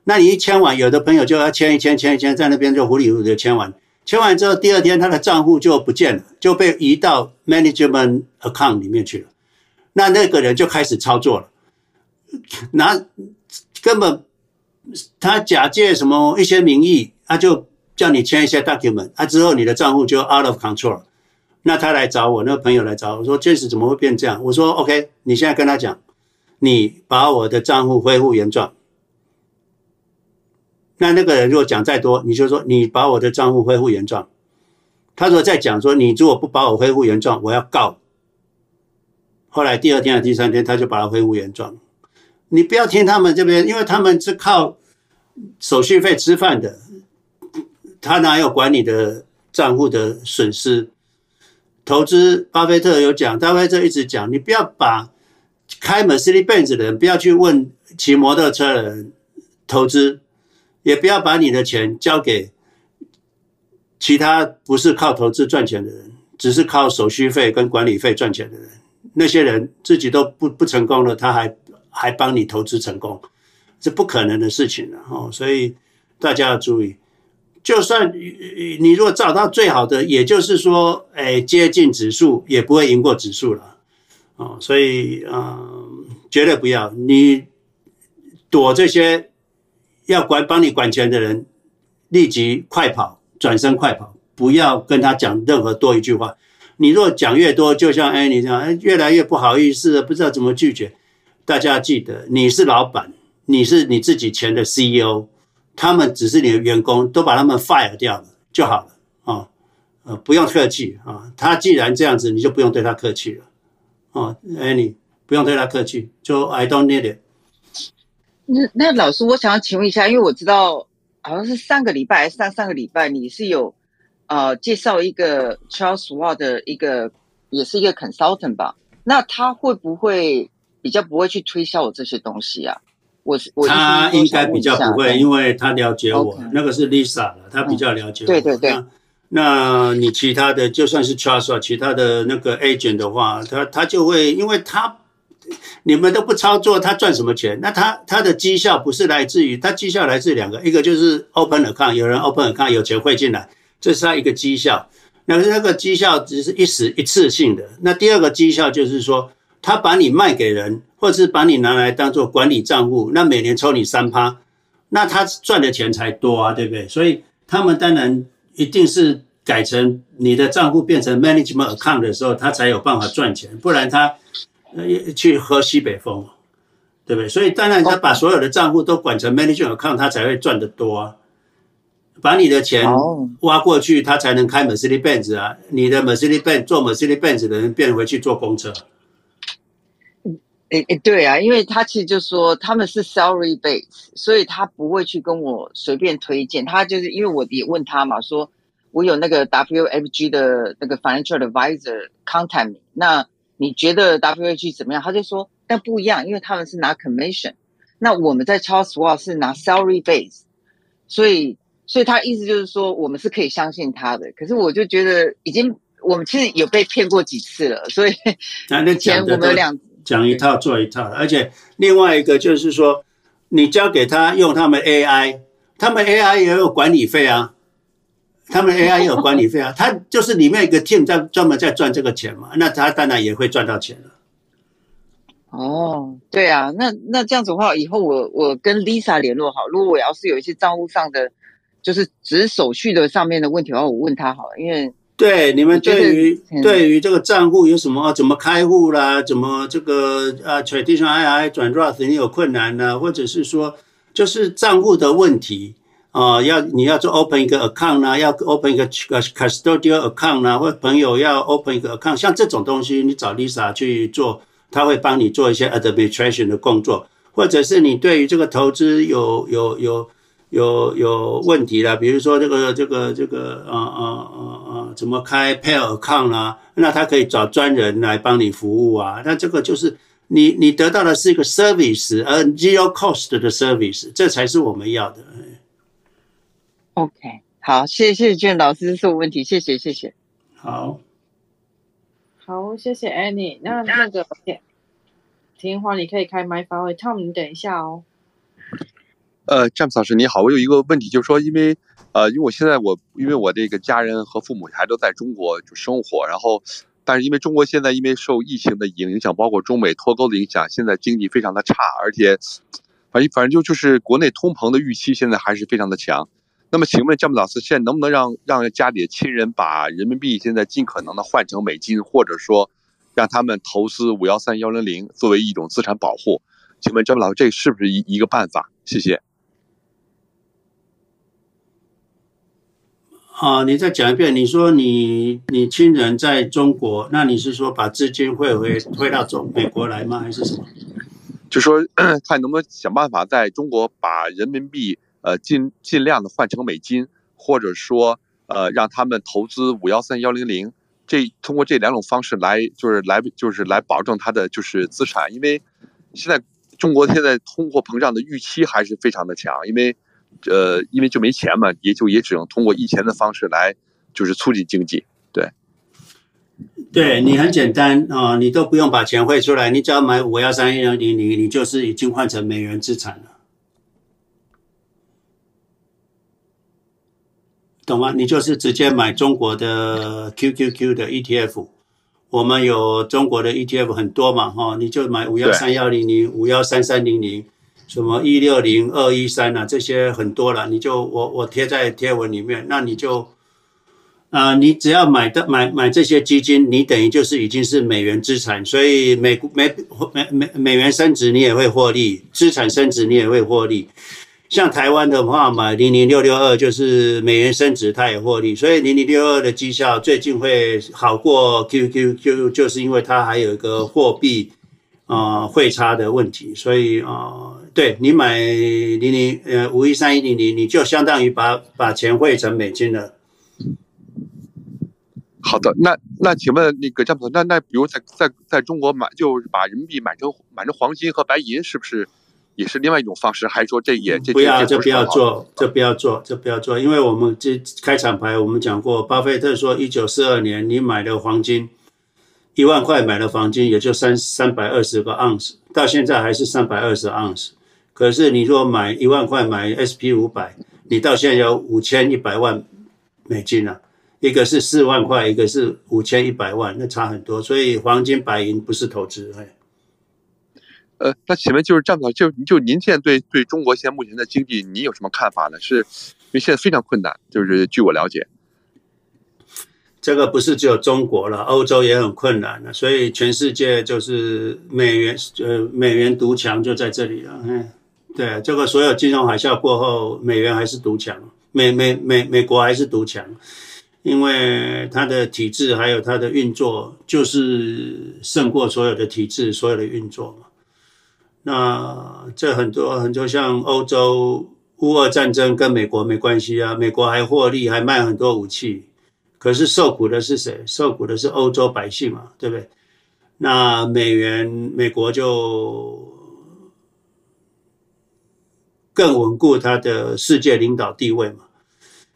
[SPEAKER 1] 那你一签完，有的朋友就要签一签，签一签，在那边就糊里糊涂的签完。签完之后，第二天他的账户就不见了，就被移到 management account 里面去了。那那个人就开始操作了，拿根本他假借什么一些名义，他就。叫你签一些 document，啊之后你的账户就 out of control。那他来找我，那个朋友来找我说：“James 怎么会变这样？”我说：“OK，你现在跟他讲，你把我的账户恢复原状。”那那个人如果讲再多，你就说：“你把我的账户恢复原状。”他说再讲说：“你如果不把我恢复原状，我要告。”后来第二天、第三天，他就把它恢复原状。你不要听他们这边，因为他们是靠手续费吃饭的。他哪有管你的账户的损失？投资，巴菲特有讲，巴菲特一直讲，你不要把开 Mercedes-Benz 的人不要去问骑摩托车的人投资，也不要把你的钱交给其他不是靠投资赚钱的人，只是靠手续费跟管理费赚钱的人。那些人自己都不不成功了，他还还帮你投资成功，这不可能的事情了哦。所以大家要注意。就算你如果找到最好的，也就是说，哎，接近指数也不会赢过指数了，哦，所以啊、绝对不要你躲这些要管帮你管钱的人，立即快跑，转身快跑，不要跟他讲任何多一句话。你若讲越多，就像哎你这样，哎，越来越不好意思，不知道怎么拒绝。大家记得，你是老板，你是你自己钱的 CEO。他们只是你的员工，都把他们 fire 掉了就好了啊，呃，不用客气啊。他既然这样子，你就不用对他客气了啊。哎，你不用对他客气，就 I don't need it。
[SPEAKER 11] 那那老师，我想要请问一下，因为我知道好像是上个礼拜还是上上个礼拜，你是有呃介绍一个 Charles w a r 的一个，也是一个 consultant 吧？那他会不会比较不会去推销我这些东西啊？我我
[SPEAKER 1] 他应该比较不会，因为他了解我，okay. 那个是 Lisa 了，他比较了解我。
[SPEAKER 11] 对对对。
[SPEAKER 1] 那你其他的就算是 Charles 其他的那个 agent 的话，他他就会，因为他你们都不操作，他赚什么钱？那他他的绩效不是来自于他绩效来自两个，一个就是 open account，有人 open account 有钱汇进来，这是他一个绩效。那那个绩效只是一时一次性的。那第二个绩效就是说，他把你卖给人。或者是把你拿来当做管理账户，那每年抽你三趴，那他赚的钱才多啊，对不对？所以他们当然一定是改成你的账户变成 management account 的时候，他才有办法赚钱，不然他呃去喝西北风，对不对？所以当然他把所有的账户都管成 management account，他才会赚得多啊。把你的钱挖过去，他才能开 Mercedes-Benz 啊。你的 Mercedes-Benz 做 Mercedes-Benz 的人变回去坐公车。
[SPEAKER 11] 诶诶，对啊，因为他其实就说他们是 salary base，所以他不会去跟我随便推荐。他就是因为我也问他嘛，说我有那个 WFG 的那个 financial advisor contact me，那你觉得 WFG 怎么样？他就说，但不一样，因为他们是拿 commission，那我们在 Charles Schwab 是拿 salary base，所以所以他意思就是说我们是可以相信他的。可是我就觉得已经我们其实有被骗过几次了，所以 以前我们有两。
[SPEAKER 1] 讲一套做一套，而且另外一个就是说，你交给他用他们 AI，他们 AI 也有管理费啊，他们 AI 也有管理费啊，他就是里面一个 team 在专门在赚这个钱嘛，那他当然也会赚到钱了。
[SPEAKER 11] 哦，对啊，那那这样子的话，以后我我跟 Lisa 联络好，如果我要是有一些账户上的，就是只是手续的上面的问题的话，我问他好了，因为。
[SPEAKER 1] 对，你们对于对于这个账户有什么怎么开户啦？怎么这个啊 traditional II 转 Roth 你有困难呢？或者是说就是账户的问题啊？要你要做 open 一个 account 呢？要 open 一个 custodial account 呢？或朋友要 open 一个 account，像这种东西，你找 Lisa 去做，他会帮你做一些 administration 的工作，或者是你对于这个投资有有有。有有有问题了，比如说这个这个这个啊啊啊啊，怎么开 pair account 啊？那他可以找专人来帮你服务啊。那这个就是你你得到的是一个 service，而 zero cost 的 service，这才是我们要的。
[SPEAKER 11] OK，好，谢谢谢谢卷老师，这是我问题，谢谢谢谢。
[SPEAKER 1] 好，
[SPEAKER 2] 好，谢谢 Annie。那那个田华，你可以开麦发问，Tom，你等一下哦。
[SPEAKER 4] 呃，詹姆斯老师你好，我有一个问题，就是说，因为呃，因为我现在我因为我这个家人和父母还都在中国就生活，然后，但是因为中国现在因为受疫情的影响，包括中美脱钩的影响，现在经济非常的差，而且，反正反正就就是国内通膨的预期现在还是非常的强。那么，请问詹姆老师，现在能不能让让家里的亲人把人民币现在尽可能的换成美金，或者说让他们投资五幺三幺零零作为一种资产保护？请问詹姆老师，这是不是一一个办法？谢谢。
[SPEAKER 1] 啊，你再讲一遍。你说你你亲人在中国，那你是说把资金汇回汇到中美国来吗？还是什么？
[SPEAKER 4] 就说 看能不能想办法在中国把人民币呃尽尽量的换成美金，或者说呃让他们投资五幺三幺零零这通过这两种方式来，就是来就是来保证他的就是资产，因为现在中国现在通货膨胀的预期还是非常的强，因为呃因为就没钱嘛，也就也只能通过印钱的方式来就是促进经济，对。
[SPEAKER 1] 对你很简单啊、哦，你都不用把钱汇出来，你只要买五幺三一零零零，你就是已经换成美元资产了。懂吗？你就是直接买中国的 QQQ 的 ETF，我们有中国的 ETF 很多嘛，哈，你就买五幺三幺零零、五幺三三零零，什么一六零二一三啊，这些很多了，你就我我贴在贴文里面，那你就，啊、你只要买的买买这些基金，你等于就是已经是美元资产，所以美美美美美元升值你也会获利，资产升值你也会获利。像台湾的话，买零零六六二就是美元升值，它也获利，所以零零六二的绩效最近会好过 QQQ，就是因为它还有一个货币啊汇差的问题，所以啊、对你买零零呃五一三一零零，你就相当于把把钱汇成美金了。
[SPEAKER 4] 好的，那那请问那个詹姆斯，那那比如在在在中国买，就是把人民币买成买成黄金和白银，是不是？也是另外一种方式，还是说这也这
[SPEAKER 1] 不要，这不要做，这不要做，这不要做，因为我们这开场白我们讲过，巴菲特说，一九四二年你买的黄金一万块买的黄金也就三三百二十个盎司，到现在还是三百二十盎司。可是你说买一万块买 SP 五百，你到现在有五千一百万美金了，啊，一个是四万块，一个是五千一百万，那差很多。所以黄金白银不是投资，哎。
[SPEAKER 4] 呃，那请问就是这样子，就就您现在对对中国现在目前的经济，你有什么看法呢？是因为现在非常困难，就是据我了解，
[SPEAKER 1] 这个不是只有中国了，欧洲也很困难了，所以全世界就是美元呃美元独强就在这里了。嗯，对，这个所有金融海啸过后，美元还是独强，美美美美国还是独强，因为它的体制还有它的运作，就是胜过所有的体制，所有的运作嘛。那这很多很多像欧洲乌俄战争跟美国没关系啊，美国还获利，还卖很多武器，可是受苦的是谁？受苦的是欧洲百姓嘛，对不对？那美元美国就更稳固他的世界领导地位嘛，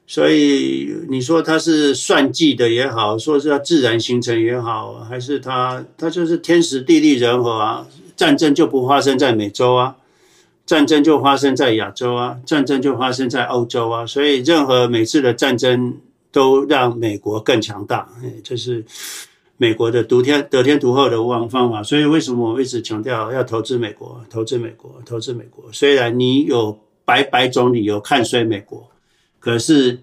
[SPEAKER 1] 所以你说他是算计的也好，说是要自然形成也好，还是他他就是天时地利人和啊。战争就不发生在美洲啊，战争就发生在亚洲啊，战争就发生在欧洲啊，所以任何每次的战争都让美国更强大，就，是美国的独天得天独厚的方方法。所以为什么我一直强调要投资美国，投资美国，投资美国？虽然你有百百种理由看衰美国，可是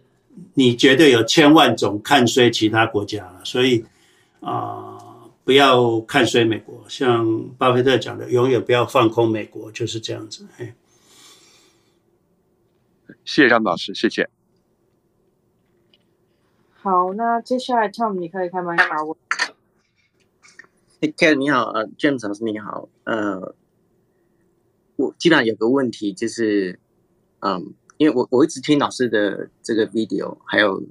[SPEAKER 1] 你绝对有千万种看衰其他国家了。所以啊。呃不要看衰美国，像巴菲特讲的，永远不要放空美国，就是这样子。哎，
[SPEAKER 4] 谢谢张老师，谢谢。
[SPEAKER 2] 好，那接下来 Tom，你可以开麦发问。
[SPEAKER 5] 哎，Ken 你好，呃，James 老师你好，呃，我基本上有个问题就是，嗯，因为我我一直听老师的这个 video，还有，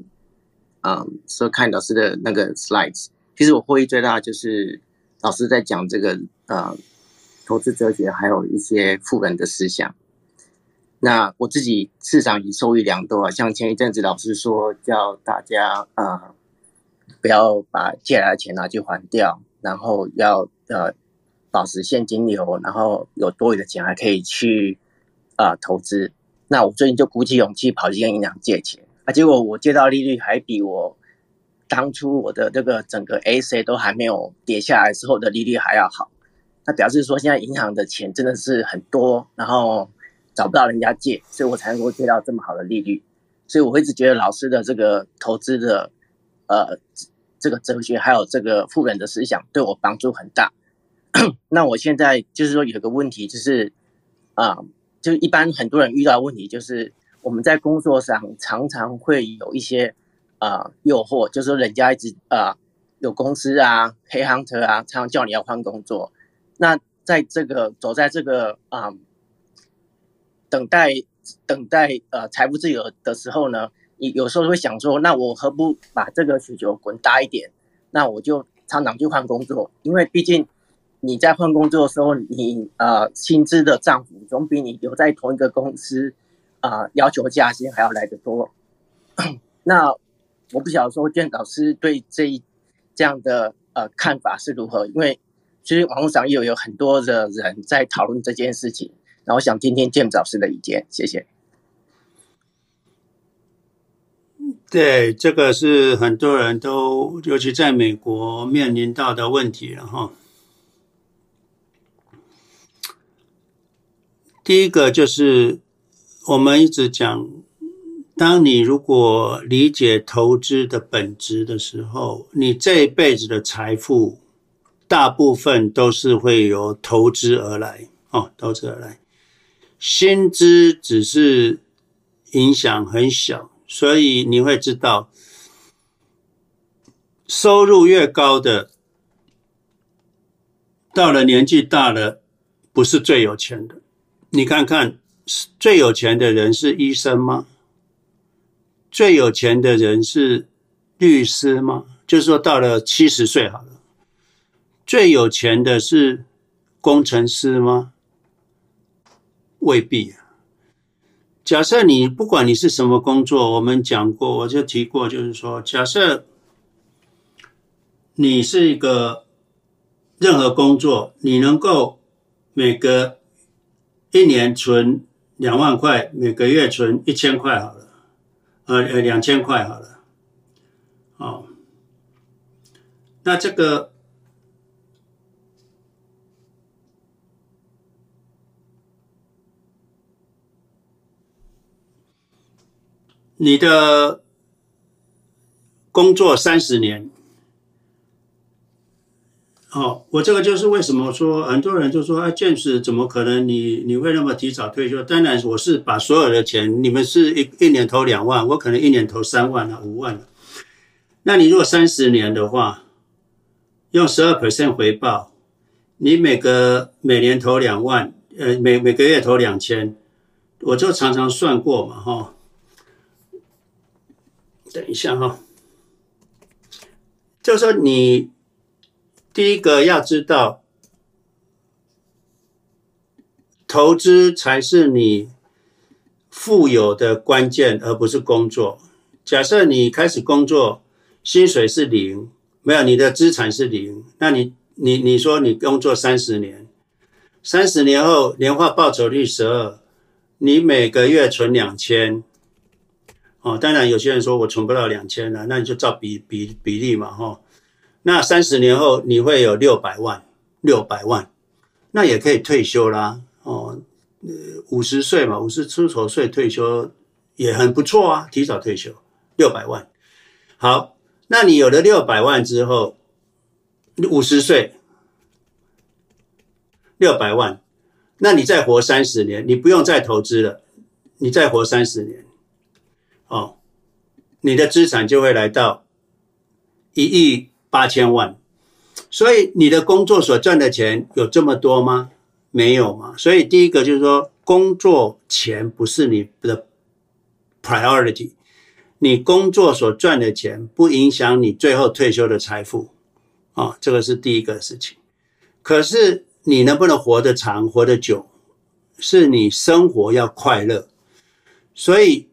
[SPEAKER 5] 嗯，说看老师的那个 slides。其实我获益最大就是老师在讲这个呃投资哲学，还有一些富人的思想。那我自己市场已受益良多啊，像前一阵子老师说叫大家呃不要把借来的钱拿去还掉，然后要呃保持现金流，然后有多余的钱还可以去啊、呃、投资。那我最近就鼓起勇气跑去跟银行借钱啊，结果我借到利率还比我。当初我的这个整个 AC 都还没有跌下来之后的利率还要好，那表示说现在银行的钱真的是很多，然后找不到人家借，所以我才能够借到这么好的利率。所以我一直觉得老师的这个投资的呃这个哲学还有这个富人的思想对我帮助很大。那我现在就是说有个问题就是啊、就一般很多人遇到问题就是我们在工作上常常会有一些。啊，诱惑就是说，人家一直啊有公司啊黑 hunter 啊，常常叫你要换工作。那在这个走在这个啊等待等待呃财富自由的时候呢，你有时候会想说，那我何不把这个雪球滚大一点？那我就常常去换工作，因为毕竟你在换工作的时候，你呃薪资的涨幅总比你留在同一个公司啊、要求加薪还要来得多。那我不晓得说，James 老师对这一这样的呃看法是如何？因为其实网络上又有很多的人在讨论这件事情，那我想听听 James 老师的意见，谢谢。
[SPEAKER 1] 对，这个是很多人都，尤其在美国面临到的问题了哈。第一个就是我们一直讲，当你如果理解投资的本质的时候，你这一辈子的财富大部分都是会由投资而来哦，投资而来，薪资只是影响很小。所以你会知道，收入越高的，到了年纪大了，不是最有钱的。你看看，最有钱的人是医生吗？最有钱的人是律师吗？就是说，到了七十岁好了，最有钱的是工程师吗？未必。假设你不管你是什么工作，我们讲过，我就提过，就是说，假设你是一个任何工作，你能够每个一年存两万块，每个月存一千块好了，呃呃两千块好了，哦，那这个。你的工作三十年，哦，我这个就是为什么说很多人就说啊，James 怎么可能你你会那么提早退休？当然我是把所有的钱，你们是一一年投两万，我可能一年投三万啊五万啊。那你如果三十年的话，用十二 percent 回报，你每个每年投两万，呃，每每个月投两千，我就常常算过嘛，哈、哦。等一下哈，就说你第一个要知道，投资才是你富有的关键，而不是工作。假设你开始工作，薪水是零，没有你的资产是零，那你你你说你工作三十年，三十年后年化报酬率十二，你每个月存两千。哦，当然有些人说我存不到两千了，那你就照比比比例嘛，哈、哦。那三十年后你会有六百万，六百万，那也可以退休啦，哦，呃，五十岁嘛，五十出头岁退休也很不错啊，提早退休，六百万。好，那你有了六百万之后，五十岁，六百万，那你再活三十年，你不用再投资了，你再活三十年。哦，你的资产就会来到一亿八千万，所以你的工作所赚的钱有这么多吗？没有嘛。所以第一个就是说，工作钱不是你的 priority，你工作所赚的钱不影响你最后退休的财富啊，这个是第一个事情。可是你能不能活得长、活得久，是你生活要快乐，所以。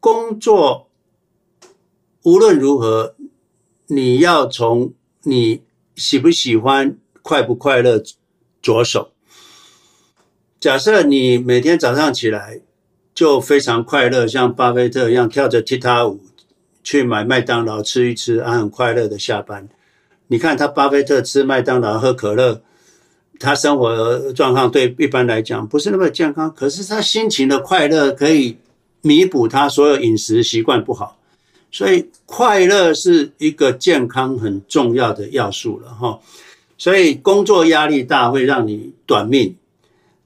[SPEAKER 1] 工作无论如何，你要从你喜不喜欢、快不快乐着手。假设你每天早上起来就非常快乐，像巴菲特一样跳着踢踏舞去买麦当劳吃一吃，啊，很快乐的下班。你看他巴菲特吃麦当劳、喝可乐，他生活状况对一般来讲不是那么健康，可是他心情的快乐可以。弥补他所有饮食习惯不好，所以快乐是一个健康很重要的要素了哈。所以工作压力大会让你短命，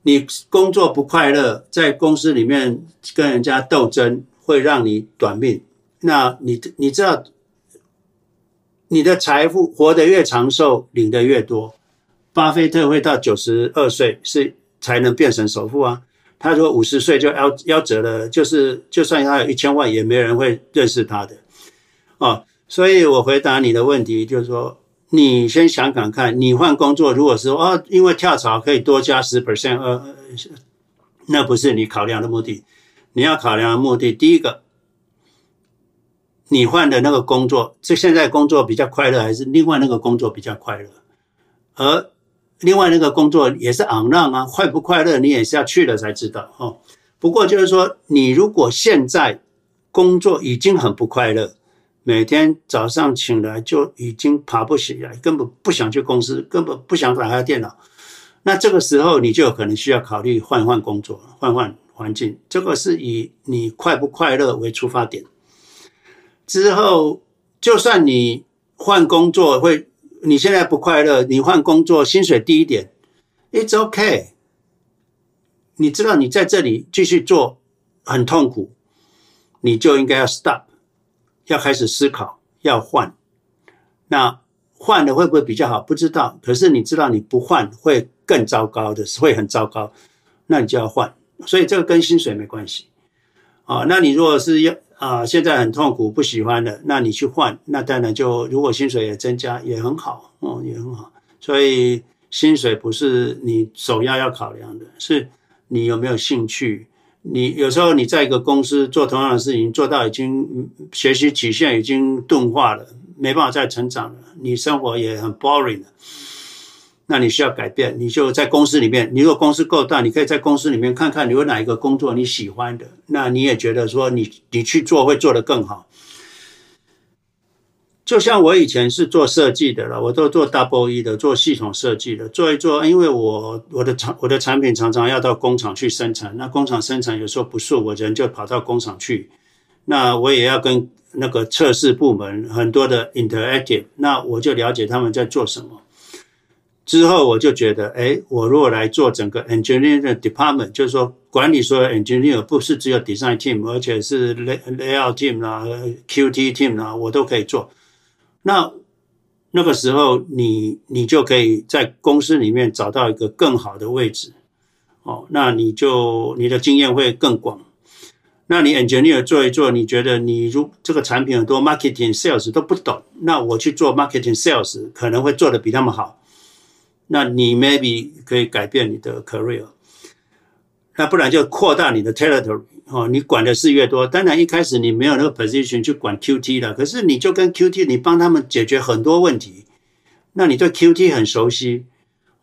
[SPEAKER 1] 你工作不快乐，在公司里面跟人家斗争会让你短命。那你你知道，你的财富活得越长寿，领得越多。巴菲特会到九十二岁是才能变成首富啊。他说五十岁就夭夭折了，就是就算他有一千万，也没人会认识他的，哦，所以我回答你的问题就是说，你先想想看，你换工作，如果是哦，因为跳槽可以多加十 percent，呃，那不是你考量的目的。你要考量的目的，第一个，你换的那个工作，是现在工作比较快乐，还是另外那个工作比较快乐？而另外那个工作也是 unknown 啊，快不快乐，你也是要去了才知道哦。不过就是说，你如果现在工作已经很不快乐，每天早上醒来就已经爬不起来，根本不想去公司，根本不想打开电脑，那这个时候你就有可能需要考虑换换工作，换换环境。这个是以你快不快乐为出发点。之后，就算你换工作会，你现在不快乐，你换工作薪水低一点，It's OK。你知道你在这里继续做很痛苦，你就应该要 stop，要开始思考，要换。那换了会不会比较好？不知道。可是你知道你不换会更糟糕的，会很糟糕。那你就要换。所以这个跟薪水没关系。啊，那你如果是要啊，现在很痛苦不喜欢的，那你去换，那当然就如果薪水也增加也很好，哦，也很好。所以薪水不是你首要要考量的，是。你有没有兴趣？你有时候你在一个公司做同样的事情，做到已经学习曲线已经钝化了，没办法再成长了，你生活也很 boring 了。那你需要改变，你就在公司里面。你如果公司够大，你可以在公司里面看看你有哪一个工作你喜欢的，那你也觉得说你你去做会做得更好。就像我以前是做设计的了，我都做 Double E 的，做系统设计的，做一做，因为我我的产我的产品常常要到工厂去生产，那工厂生产有时候不顺，我人就跑到工厂去，那我也要跟那个测试部门很多的 interactive，那我就了解他们在做什么。之后我就觉得，哎，我如果来做整个 engineering department，就是说管理所有 engineer，不是只有 design team，而且是 layout team 啦、QT team 啦，我都可以做。那那个时候你，你你就可以在公司里面找到一个更好的位置，哦，那你就你的经验会更广。那你 engineer 做一做，你觉得你如这个产品很多 marketing sales 都不懂，那我去做 marketing sales 可能会做得比他们好。那你 maybe 可以改变你的 career，那不然就扩大你的 territory。哦，你管的事越多，当然一开始你没有那个 position 去管 QT 了。可是你就跟 QT，你帮他们解决很多问题，那你对 QT 很熟悉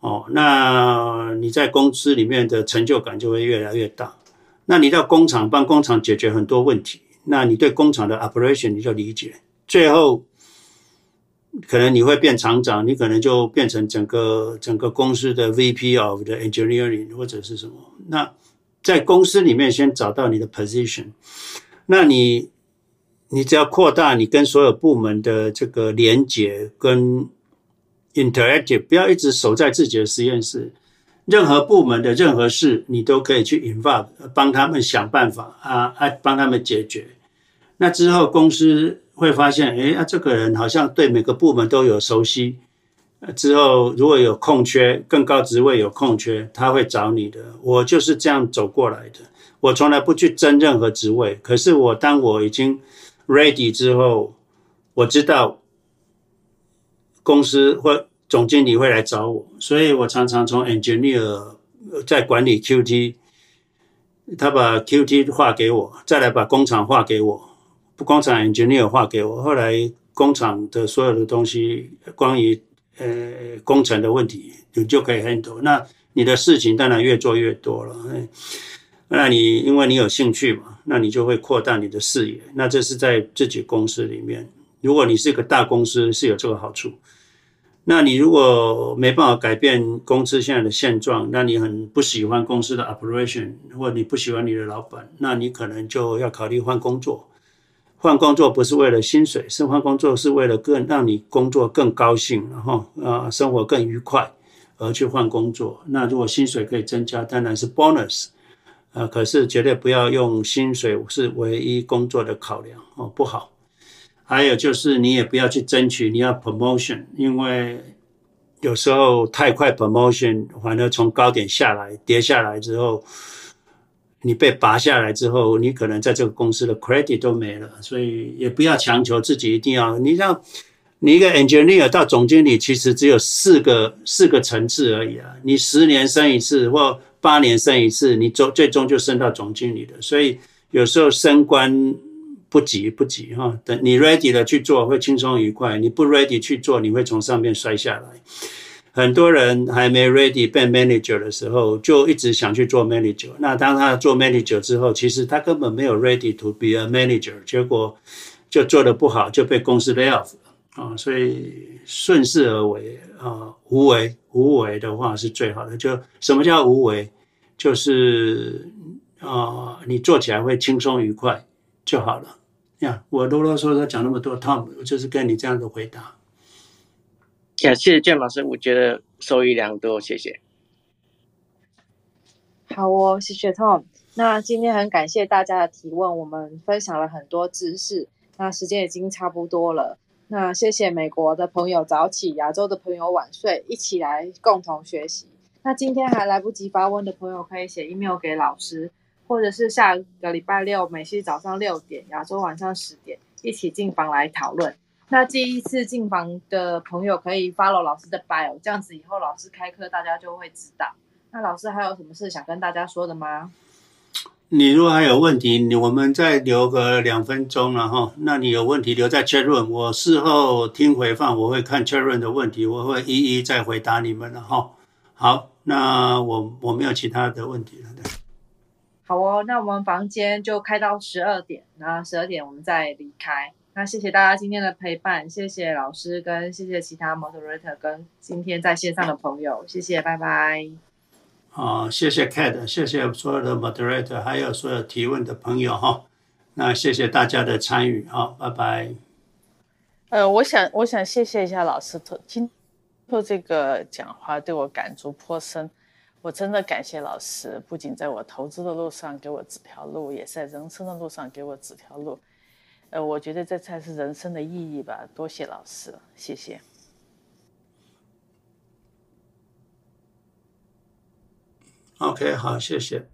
[SPEAKER 1] 哦。那你在公司里面的成就感就会越来越大。那你到工厂帮工厂解决很多问题，那你对工厂的 operation 你就理解。最后可能你会变厂长，你可能就变成整个整个公司的 VP of the engineering 或者是什么那。在公司里面先找到你的 position，那你你只要扩大你跟所有部门的这个连接跟 interactive，不要一直守在自己的实验室。任何部门的任何事，你都可以去 involve，帮他们想办法啊，啊，帮他们解决。那之后公司会发现，哎，啊，这个人好像对每个部门都有熟悉。之后，如果有空缺，更高职位有空缺，他会找你的。我就是这样走过来的。我从来不去争任何职位，可是我当我已经 ready 之后，我知道公司或总经理会来找我，所以我常常从 engineer 在管理 QT，他把 QT 划给我，再来把工厂划给我，工厂 engineer 划给我，后来工厂的所有的东西关于呃，工程的问题你就可以 handle，那你的事情当然越做越多了。那你因为你有兴趣嘛，那你就会扩大你的视野。那这是在自己公司里面，如果你是一个大公司，是有这个好处。那你如果没办法改变公司现在的现状，那你很不喜欢公司的 operation，或你不喜欢你的老板，那你可能就要考虑换工作。换工作不是为了薪水，是换工作是为了更让你工作更高兴，然后啊生活更愉快而去换工作。那如果薪水可以增加，当然是 bonus，啊，可是绝对不要用薪水是唯一工作的考量哦，不好。还有就是你也不要去争取你要 promotion，因为有时候太快 promotion，反而从高点下来跌下来之后，你被拔下来之后，你可能在这个公司的 credit 都没了，所以也不要强求自己一定要。你像你一个 engineer 到总经理，其实只有四个四个层次而已啊。你十年升一次，或八年升一次，你终最终就升到总经理的。所以有时候升官不急不急哈，等你 ready 了去做会轻松愉快，你不 ready 去做，你会从上面摔下来。很多人还没 ready 变 manager 的时候，就一直想去做 manager。那当他做 manager 之后，其实他根本没有 ready to be a manager，结果就做得不好，就被公司 lay off 了啊。所以顺势而为啊，无为无为的话是最好的。就什么叫无为？就是啊，你做起来会轻松愉快就好了。呀，我啰啰嗦嗦讲那么多，Tom 我就是跟你这样的回答。
[SPEAKER 5] 感谢 James 老师，我觉得受益良多，谢谢。
[SPEAKER 2] 好哦，谢谢 Tom。那今天很感谢大家的提问，我们分享了很多知识。那时间已经差不多了，那谢谢美国的朋友早起，亚洲的朋友晚睡，一起来共同学习。那今天还来不及发问的朋友，可以写 email 给老师，或者是下个礼拜六美西早上六点，亚洲晚上十点，一起进房来讨论。那第一次进房的朋友可以 follow 老师的 bio，这样子以后老师开课大家就会知道。那老师还有什么事想跟大家说的吗？
[SPEAKER 1] 你如果还有问题，你我们再留个两分钟了哈。那你有问题留在 chat room，我事后听回放，我会看 chat room 的问题，我会一一再回答你们了哈。好，那我我没有其他的问题了。对。
[SPEAKER 2] 好哦，那我们房间就开到十二点，然后十二点我们再离开。那谢谢大家今天的陪伴，谢谢老师跟谢谢其他 moderator 跟今天在线上的朋友，谢谢，拜拜。
[SPEAKER 1] 好，谢谢 Kate，谢谢所有的 moderator，还有所有提问的朋友哈。那谢谢大家的参与，好，拜拜。
[SPEAKER 10] 呃，我想我想谢谢一下老师，今做这个讲话对我感触颇深，我真的感谢老师，不仅在我投资的路上给我指条路，也在人生的路上给我指条路。呃，我觉得这才是人生的意义吧。多谢老师，谢谢。
[SPEAKER 1] OK，好，谢谢。